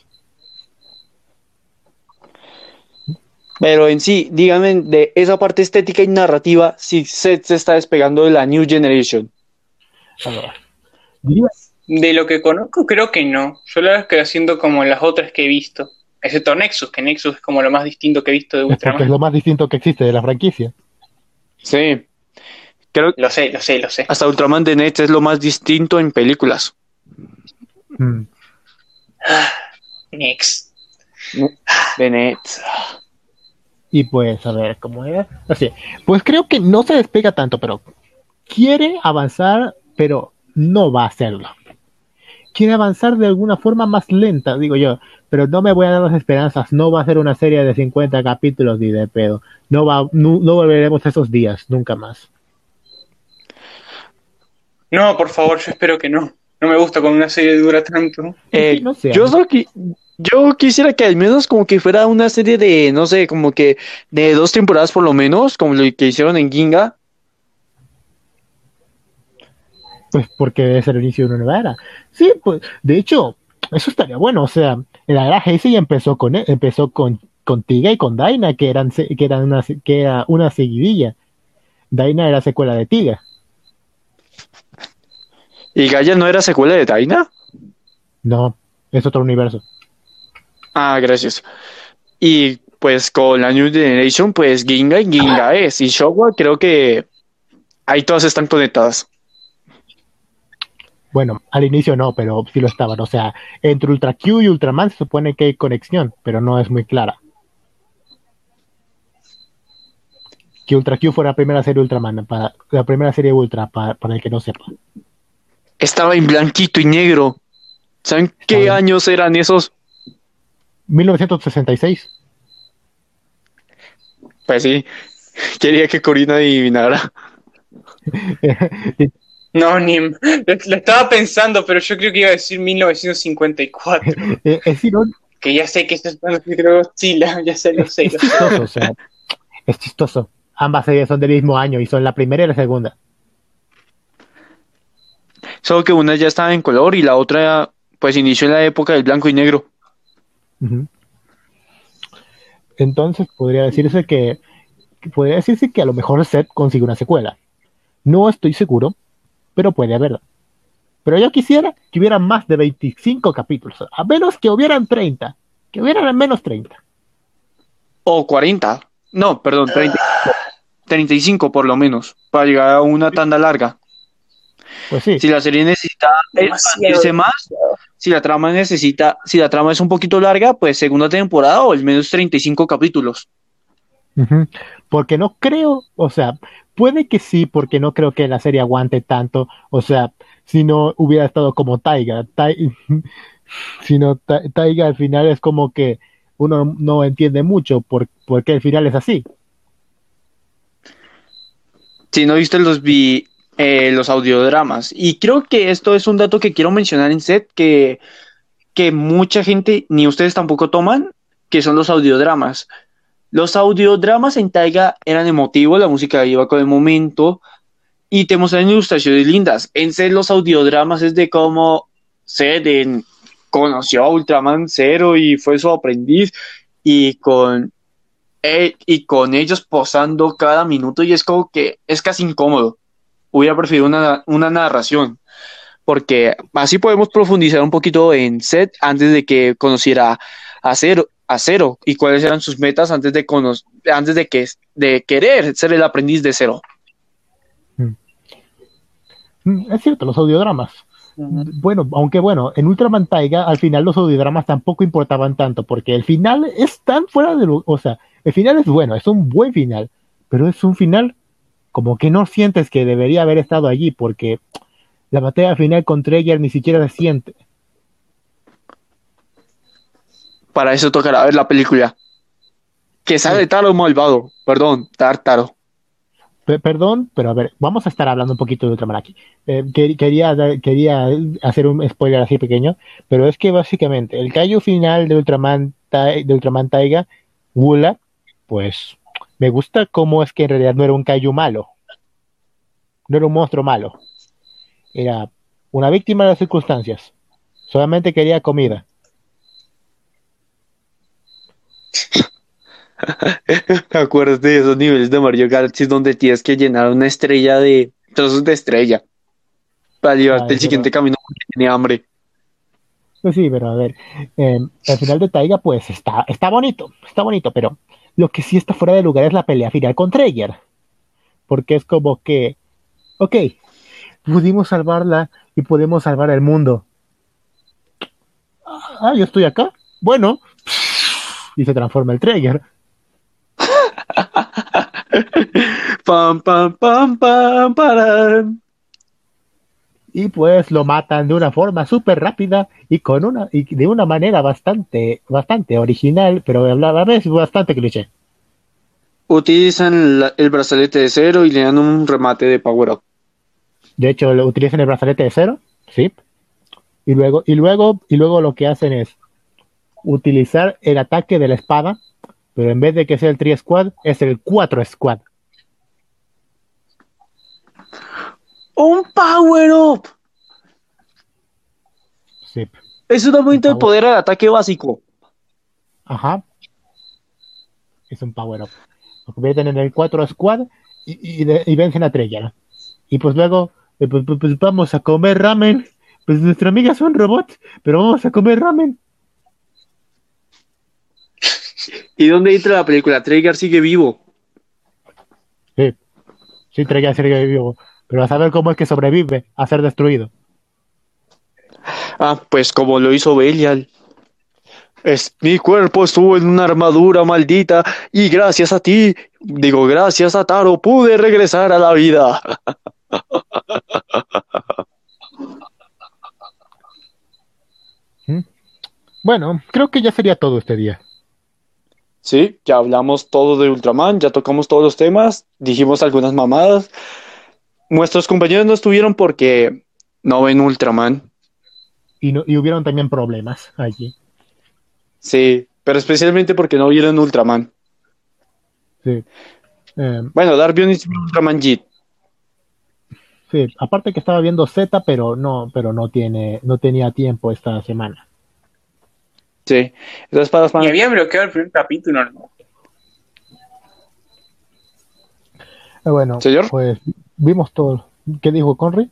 Pero en sí, díganme de esa parte estética y narrativa, si Seth se está despegando de la New Generation. A ver, De lo que conozco, creo que no. Yo la verdad es que haciendo como las otras que he visto. Excepto Nexus, que Nexus es como lo más distinto que he visto de es porque es Ultraman. lo más distinto que existe de la franquicia. Sí. Creo que Lo sé, lo sé, lo sé. hasta Ultraman de Net es lo más distinto en películas. Mm. Next. De Net. Y pues, a ver, ¿cómo era? Así, pues creo que no se despega tanto, pero quiere avanzar, pero no va a hacerlo. Quiere avanzar de alguna forma más lenta, digo yo, pero no me voy a dar las esperanzas. No va a ser una serie de 50 capítulos ni de pedo. No, va, no, no volveremos a esos días, nunca más. No, por favor, yo espero que no. No me gusta cuando una serie dura tanto. Eh, Sí, no sé. yo, solo qui- yo quisiera que al menos como que fuera una serie de, no sé, como que de dos temporadas por lo menos, como lo que hicieron en Ginga. Pues porque es el inicio de una nueva era. Sí, pues, de hecho, eso estaría bueno. O sea, la era Heisei empezó con empezó con, con Tiga y con Daina, que eran que eran una que era una seguidilla. Daina era secuela de Tiga. ¿Y Gaia no era secuela de Taina? No, es otro universo. Ah, gracias. Y pues con la New Generation, pues Ginga y Ginga es. Y Showa creo que ahí todas están conectadas. Bueno, al inicio no, pero sí lo estaban. O sea, entre Ultra Q y Ultraman se supone que hay conexión, pero no es muy clara. Que Ultra Q fue la primera serie Ultraman, para, la primera serie Ultra, para, para el que no sepa. Estaba en blanquito y negro. ¿Saben qué años eran esos? 1966. Pues sí, quería que Corina adivinara. No, ni. Lo, estaba pensando, pero yo creo que iba a decir 1954. Eh, es irónico. Que ya sé que eso es cuando se creó Godzilla. Ya sé, lo sé. Es lo sé. chistoso, o sea, es chistoso. Ambas series son del mismo año y son la primera y la segunda. Solo que una ya estaba en color y la otra pues inició en la época del blanco y negro. Entonces podría decirse que, que podría decirse que a lo mejor Seth consigue una secuela. No estoy seguro, pero puede haberla. Pero yo quisiera que hubiera más de 25 capítulos, a menos que hubieran 30, que hubieran al menos 30. O 40. No, perdón, 30, 35 por lo menos, para llegar a una tanda larga. Pues sí, Si la serie necesita expandirse más, si la trama necesita, si la trama es un poquito larga, pues segunda temporada o al menos 35 capítulos. Porque no creo, o sea, puede que sí, porque no creo que la serie aguante tanto, o sea, si no hubiera estado como Taiga, Tai- si no, Ta- Taiga al final es como que uno no entiende mucho por, porque el final es así. Si no viste los vi, eh, los audiodramas. Y creo que esto es un dato que quiero mencionar en set que, que mucha gente, ni ustedes tampoco toman, que son los audiodramas. Los audiodramas en Taiga eran emotivos, la música iba con el momento y te mostraban ilustraciones lindas. En set los audiodramas es de cómo en- conoció a Ultraman Zero y fue su aprendiz y con eh, y con ellos posando cada minuto y es como que es casi incómodo. Hubiera preferido una, una narración, porque así podemos profundizar un poquito en Seth antes de que conociera a Zero, a Zero y cuáles eran sus metas antes de cono- antes de que de querer ser el aprendiz de Zero. Mm, Es cierto, los audiodramas. Bueno, aunque bueno, en Ultraman Taiga al final los audiodramas tampoco importaban tanto, porque el final es tan fuera de lo, o sea, el final es bueno, es un buen final, pero es un final como que no sientes que debería haber estado allí, porque la batalla final con Trigger ni siquiera se siente. Para eso tocará ver la película. Que sale Taro malvado, perdón, Tartaro. Pe- perdón, pero a ver, vamos a estar hablando un poquito de Ultraman aquí. Eh, que- quería, quería hacer un spoiler así pequeño, pero es que básicamente el callo final de Ultraman, de Ultraman Taiga, Wula, pues me gusta cómo es que en realidad no era un callo malo. No era un monstruo malo. Era una víctima de las circunstancias. Solamente quería comida. Acuérdate de esos niveles de Mario Galaxy donde tienes que llenar una estrella de trozos de estrella para llevarte Ay, el siguiente camino porque tiene hambre. Pues sí, pero a ver, eh, al final de Taiga, pues está, está bonito, está bonito, pero lo que sí está fuera de lugar es la pelea final con Trigger. Porque es como que, ok, pudimos salvarla y podemos salvar el mundo. Ah, yo estoy acá. Bueno, y se transforma el Trigger. Pam, pam, pam, pam. Y pues lo matan de una forma súper rápida y con una y de una manera bastante bastante original, pero a la vez bastante cliché. Utilizan la- el brazalete de cero y le dan un remate de power up. De hecho, lo utilizan el brazalete de cero, sí. Y luego, y luego, y luego lo que hacen es utilizar el ataque de la espada, pero en vez de que sea el 3 squad, es el 4 squad. ¡Un power up! Sí. Es un aumento de poder al ataque básico. Ajá. Es un power up. Lo convierten en el 4 squad y, y, de- y vencen a Treyarch. Y pues luego, eh, pues, pues- pues vamos a comer ramen. Pues nuestra amiga son robots, pero vamos a comer ramen. ¿Y dónde entra la película? Trigger sigue vivo. Sí, sí, Treyarch sigue vivo. Pero a saber cómo es que sobrevive a ser destruido. Ah, pues como lo hizo Belial. Es, mi cuerpo estuvo en una armadura maldita y gracias a ti, digo, gracias a Taro, pude regresar a la vida. Bueno, creo que ya sería todo este día. Sí, ya hablamos todo de Ultraman, ya tocamos todos los temas, dijimos algunas mamadas. Nuestros compañeros no estuvieron porque no ven Ultraman. Y, no, y hubieron también problemas allí. Sí, pero especialmente porque no vieron Ultraman. Sí. Eh, Bueno, Darbion es Ultraman Jit. sí, aparte que estaba viendo Z, pero no, pero no tiene, no tenía tiempo esta semana. Sí. Entonces, para los Y fans- había bloqueado el primer capítulo, ¿no? Eh, bueno, Señor. pues vimos todo. ¿Qué dijo Conry?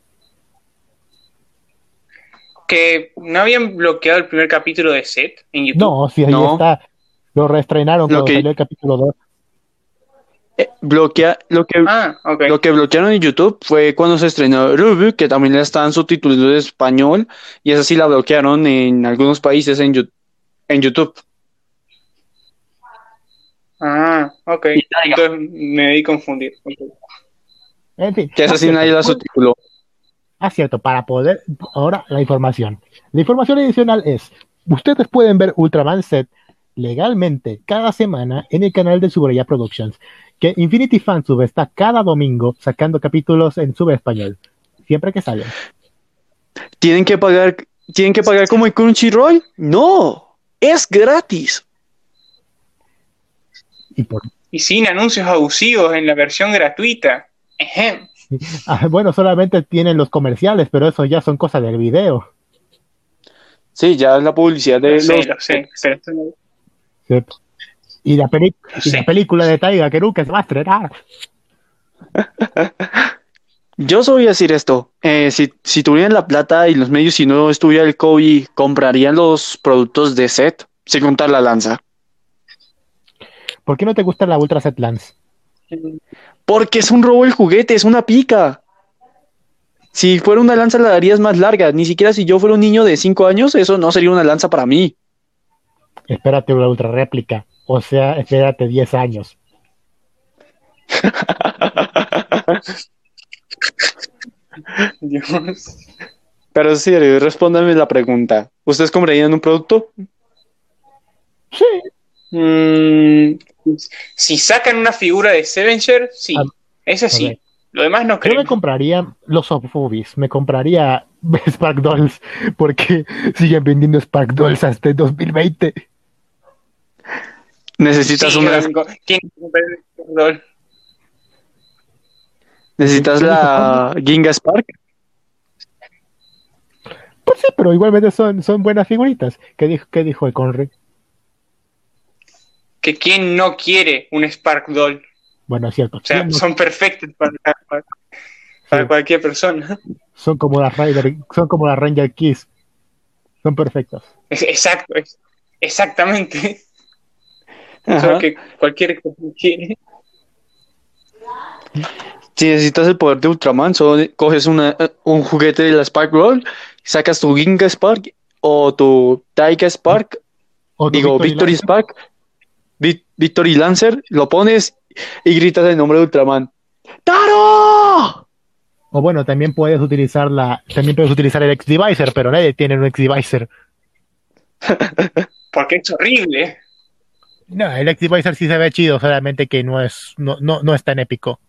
Que no habían bloqueado el primer capítulo de Set en YouTube. No, sí, ahí No. está. Lo reestrenaron Lo cuando que- salió el capítulo 2. eh, bloquea, lo que Ah. Lo que bloquearon en YouTube fue cuando se estrenó Ruby, que también la estaban subtitulando en español, y esa sí la bloquearon en algunos países en, Yu- en YouTube. Ah, ok. Entonces me di confundir. Ok. En fin. Que ah, sí nadie cierto. subtituló. Ah, cierto, para poder. Ahora la información. La información adicional es: ustedes pueden ver Ultraman Set legalmente cada semana en el canal de Subraya Productions. Que Infinity Fansub está cada domingo sacando capítulos en sub español. Siempre que salen. ¿Tienen que pagar, tienen que pagar como en Crunchyroll? No, es gratis. Y por. Y sin anuncios abusivos en la versión gratuita. Ejem. Ah, bueno, solamente tienen los comerciales, pero eso ya son cosas del video. Sí, ya es la publicidad de Lo sé, los... lo sé. pero Sí. Y la, peli- y la Sí. película de Taiga que nunca se va a estrenar. Yo solo voy a decir esto, eh, si, si tuvieran la plata y los medios y no estuviera el COVID, ¿comprarían los productos de set? Sin contar la lanza. ¿Por qué no te gusta la Ultra Set Lance? Porque es un robo el juguete, es una pica. Si fuera una lanza la darías más larga. Ni siquiera si yo fuera un niño de 5 años, eso no sería una lanza para mí. Espérate una ultra réplica. O sea, espérate 10 años. Dios. Pero sí, respóndame la pregunta. ¿Ustedes comprarían un producto? Sí. Mm, si sacan una figura de Sevenger, sí. Ah, Ese sí. Lo demás no Yo creo. me compraría los Softmovies. Me compraría Spark Dolls. Porque siguen vendiendo Spark Dolls hasta el 2020. Necesitas Sí, yo- ¿Quién compra el Doll? Necesitas la Ginga Spark. sí, pero igualmente son, son buenas figuritas. ¿Qué dijo, qué dijo el Conry? Que quién no quiere un Spark Doll. Bueno, es cierto. O sea, ¿quién no- son perfectos para, para- para Sí. cualquier persona. son como las Rider, son como las Ranger Kiss. Son perfectos. Es- Exacto, es- exactamente. Ajá. Solo que cualquier persona quiere. Si necesitas el poder de Ultraman, solo coges una, un juguete de la Spark Roll, sacas tu Ginga Spark o tu Taiga Spark, O tu digo Victory. Spark, Vi- Victory Lancer, lo pones y gritas el nombre de Ultraman. ¡Taro! O bueno, también puedes utilizar la, también puedes utilizar el X-Divisor, pero nadie tiene un X-Divisor. Porque es horrible. No, el X-Divisor sí se ve chido, solamente que no es, no, no, no es tan épico.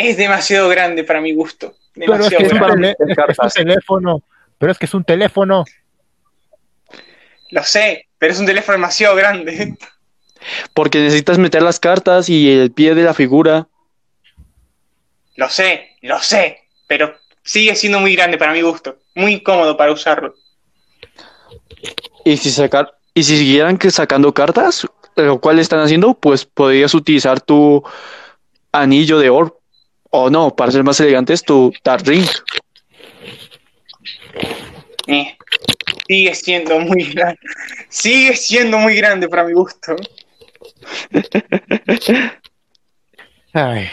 Es demasiado grande para mi gusto. Pero es Demasiado que es un, para grande. tele- es que es un teléfono. Pero es que es un teléfono. Lo sé, pero es un teléfono demasiado grande. Porque necesitas meter las cartas y el pie de la figura. Lo sé, lo sé, pero sigue siendo muy grande para mi gusto. Muy incómodo para usarlo. Y si sacar, y si siguieran que sacando cartas, lo cual están haciendo, pues podrías utilizar tu anillo de oro. O no, para ser más elegantes, tu Dark Ring. Eh, sigue siendo muy grande. Sigue siendo muy grande para mi gusto. Ay.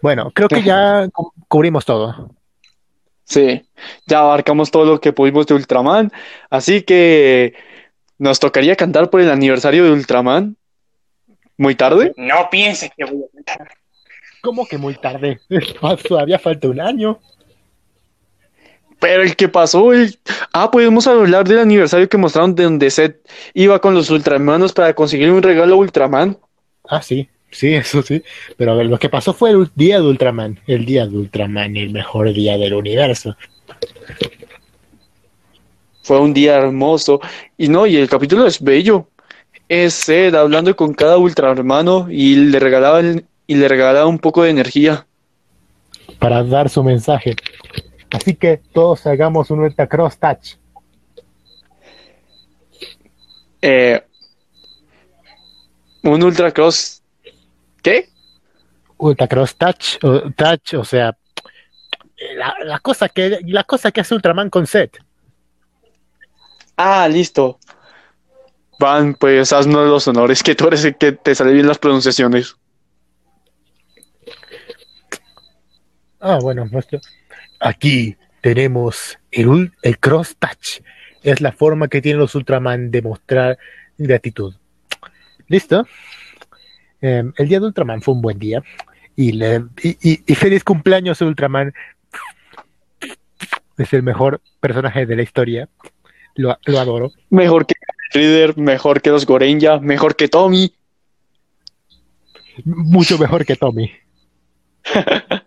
Bueno, creo que ya cu- cubrimos todo. Sí, ya abarcamos todo lo que pudimos de Ultraman. Así que nos tocaría cantar por el aniversario de Ultraman. Muy tarde. No pienses que voy a cantar. ¿Cómo que muy tarde? Todavía falta un año. Pero el que pasó, el... Ah, podemos hablar del aniversario que mostraron de donde Seth iba con los Ultramanos para conseguir un regalo a Ultraman. Ah, sí, sí, eso sí. Pero a ver, lo que pasó fue el día de Ultraman. El día de Ultraman, el mejor día del universo. Fue un día hermoso. Y no, y el capítulo es bello. Es Seth hablando con cada Ultrahermano y le regalaba el- y le regalaba un poco de energía. Para dar su mensaje. Así que todos hagamos un Ultra Cross Touch. Eh, un Ultra Cross. ¿Qué? Ultra Cross Touch, o, touch, o sea, la, la cosa que la cosa que hace Ultraman con Set. Ah, listo. Van, pues haznos los honores, que tú eres el que te salen bien las pronunciaciones. Ah, bueno, aquí tenemos el, Cross Touch. Es la forma que tienen los Ultraman de mostrar gratitud. ¿Listo? Eh, el día de Ultraman fue un buen día. Y, le- y, y- y feliz cumpleaños, Ultraman. Es el mejor personaje de la historia. Lo, lo adoro. Mejor que Reader, mejor que los Gorenja, mejor que Tommy. Mucho mejor que Tommy.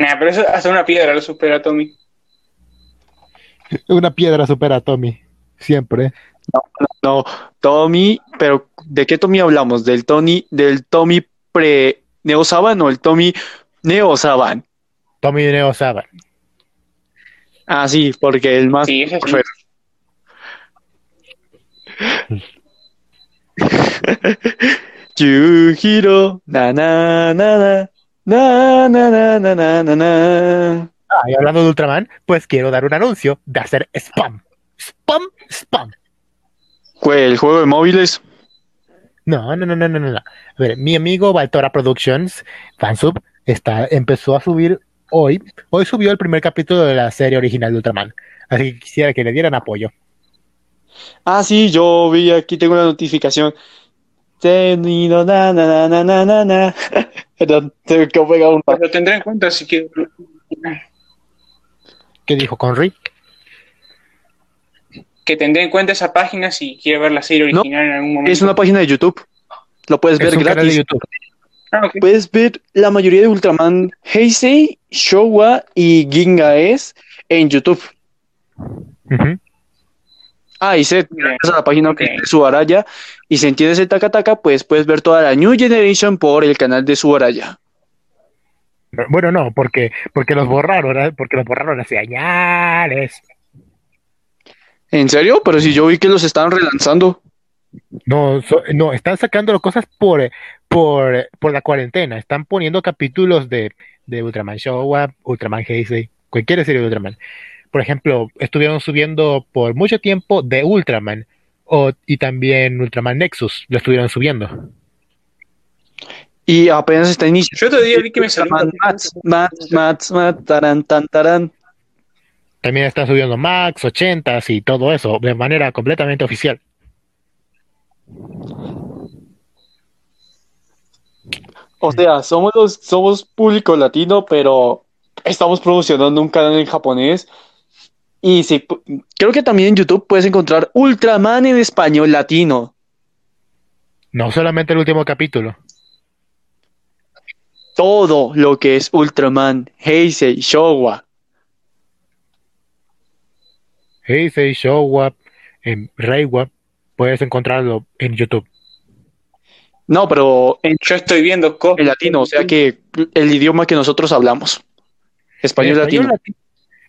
Nah, pero eso hasta una piedra lo supera a Tommy. Una piedra supera a Tommy. Siempre. No, Tommy, pero ¿de qué Tommy hablamos? ¿Del Tony, del Tommy pre Neo Saban o el Tommy Neo Saban? Tommy Neo Saban. Ah, sí, porque el más Sí, ese sí. Yujiro, na na na na, na na na na na na na. Ah, y hablando de Ultraman, pues quiero dar un anuncio de hacer spam. Spam, spam. ¿Cuál, ¿El juego de móviles? No, no, no, no, no, no. no. A ver, mi amigo Valtora Productions, fansub, está, empezó a subir hoy. Hoy subió el primer capítulo de la serie original de Ultraman. Así que quisiera que le dieran apoyo. Ah, sí, yo vi aquí, tengo una notificación. Tenido na na na na na na na. Perdón, tengo que pegar un lo tendré en cuenta si quiero. ¿Qué dijo Conry? Que tendré en cuenta esa página si quiero ver la serie No, original en algún momento. Es una página de YouTube. Lo puedes ver Es un canal de gratis. YouTube. Ah. Puedes ver la mayoría de Ultraman Heisei, Showa y Gingaes en YouTube. Ah, y Seth, Bien. gracias a la página Ok. de Subaraya. Y si entiendes el Taka Taka, pues puedes ver toda la New Generation por el canal de Subaraya. Bueno, no, porque, porque los borraron, ¿eh? porque los borraron hace años. ¿En serio? Pero si yo vi que los estaban relanzando. No, so- no, están sacando las cosas por, por, por la cuarentena. Están poniendo capítulos de, de Ultraman Showa, Ultraman Heisei, cualquier serie de Ultraman. Por ejemplo, estuvieron subiendo por mucho tiempo de Ultraman o, y también Ultraman Nexus, lo estuvieron subiendo. Y apenas está iniciando. Yo otro día vi que me salió Mats, Mats, Mats, Mats, taran, tan, taran. También están subiendo Max, 80 y todo eso de manera completamente oficial. O sea, somos los, somos público latino, pero estamos promocionando un canal en japonés. Y sí, creo que también en YouTube puedes encontrar Ultraman en español latino. No solamente el último capítulo. Todo lo que es Ultraman, Heisei, Showa. Heisei, Showa, en Reiwa, puedes encontrarlo en YouTube. No, pero en, Yo estoy viendo en latino, o sea que el idioma que nosotros hablamos. Español latino. lati-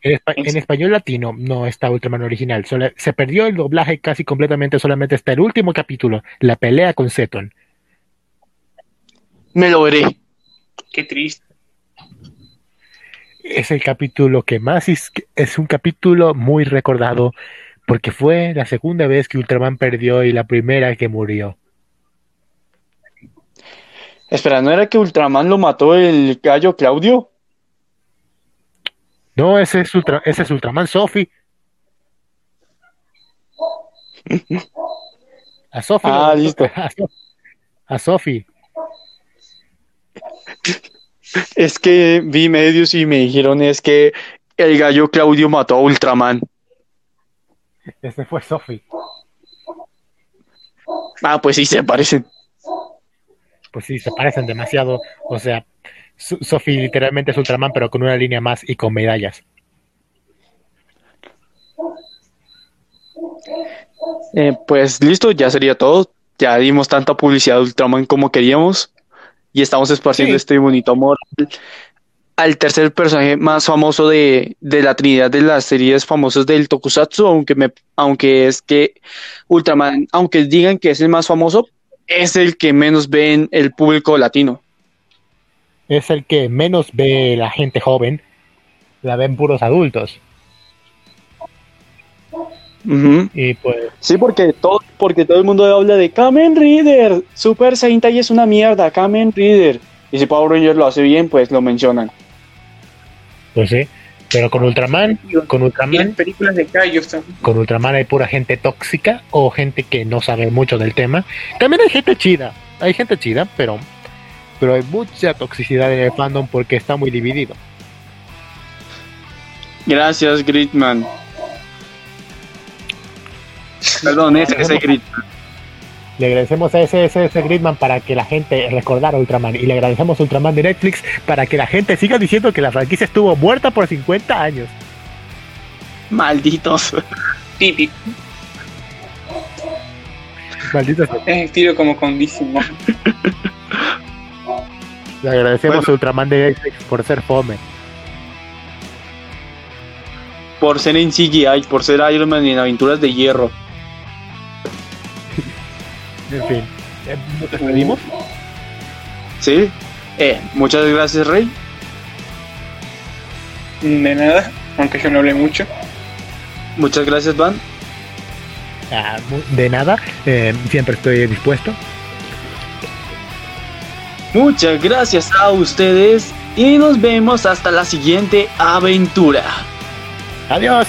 en, espa- en español latino no está Ultraman original. solo- se perdió el doblaje casi completamente, solamente está el último capítulo, la pelea con Zeton. Me lo veré. Qué triste. Es el capítulo que más es, es un capítulo muy recordado porque fue la segunda vez que Ultraman perdió y la primera que murió. Espera, ¿no era que Ultraman lo mató el gallo Claudio? No, ese es, Ultra- ese es Ultraman Sophie. A Sophie. Ah, listo. A, So- a Sophie. Es que vi medios y me dijeron es que el gallo Claudio mató a Ultraman. Ese fue Sophie. Ah, pues sí, se parecen. Pues sí, se parecen demasiado. O sea, Sophie literalmente es Ultraman, pero con una línea más y con medallas. Eh, pues listo, ya sería todo. Ya dimos tanta publicidad de Ultraman como queríamos y estamos esparciendo Sí. este bonito amor al tercer personaje más famoso de, de la trinidad de las series famosas del Tokusatsu, aunque me, aunque es que Ultraman, aunque digan que es el más famoso, es el que menos ven el público latino. Es el que menos ve la gente joven. La ven puros adultos. Y pues, Sí, porque todo, porque todo el mundo habla de Kamen Rider, Super Sentai es una mierda, Kamen Rider. Y si Power Ranger lo hace bien, pues lo mencionan. pues sí. Pero con Ultraman, con Ultraman, películas de Kaijus también. con Ultraman hay pura gente tóxica o gente que no sabe mucho del tema. También hay gente chida. Hay gente chida, pero, pero hay mucha toxicidad en el fandom porque está muy dividido. Gracias, Gridman. Perdón, ese es el Gridman. Le agradecemos a SSS Gridman para que la gente recordara Ultraman. Y le agradecemos a Ultraman de Netflix para que la gente siga diciendo que la franquicia estuvo muerta por 50 años. Malditos. Típico. Maldita sea. Es estilo como con. Le agradecemos Bueno. a Ultraman de Netflix por ser fome. Por ser en CGI, por ser Iron Man en Aventuras de Hierro. En fin. ¿Nos despedimos? ¿Sí? Eh, muchas gracias, Rey. De nada, aunque yo no hablé mucho. Muchas gracias, Van. Ah, de nada. eh, siempre estoy dispuesto. Muchas gracias a ustedes y nos vemos hasta la siguiente aventura. Adiós.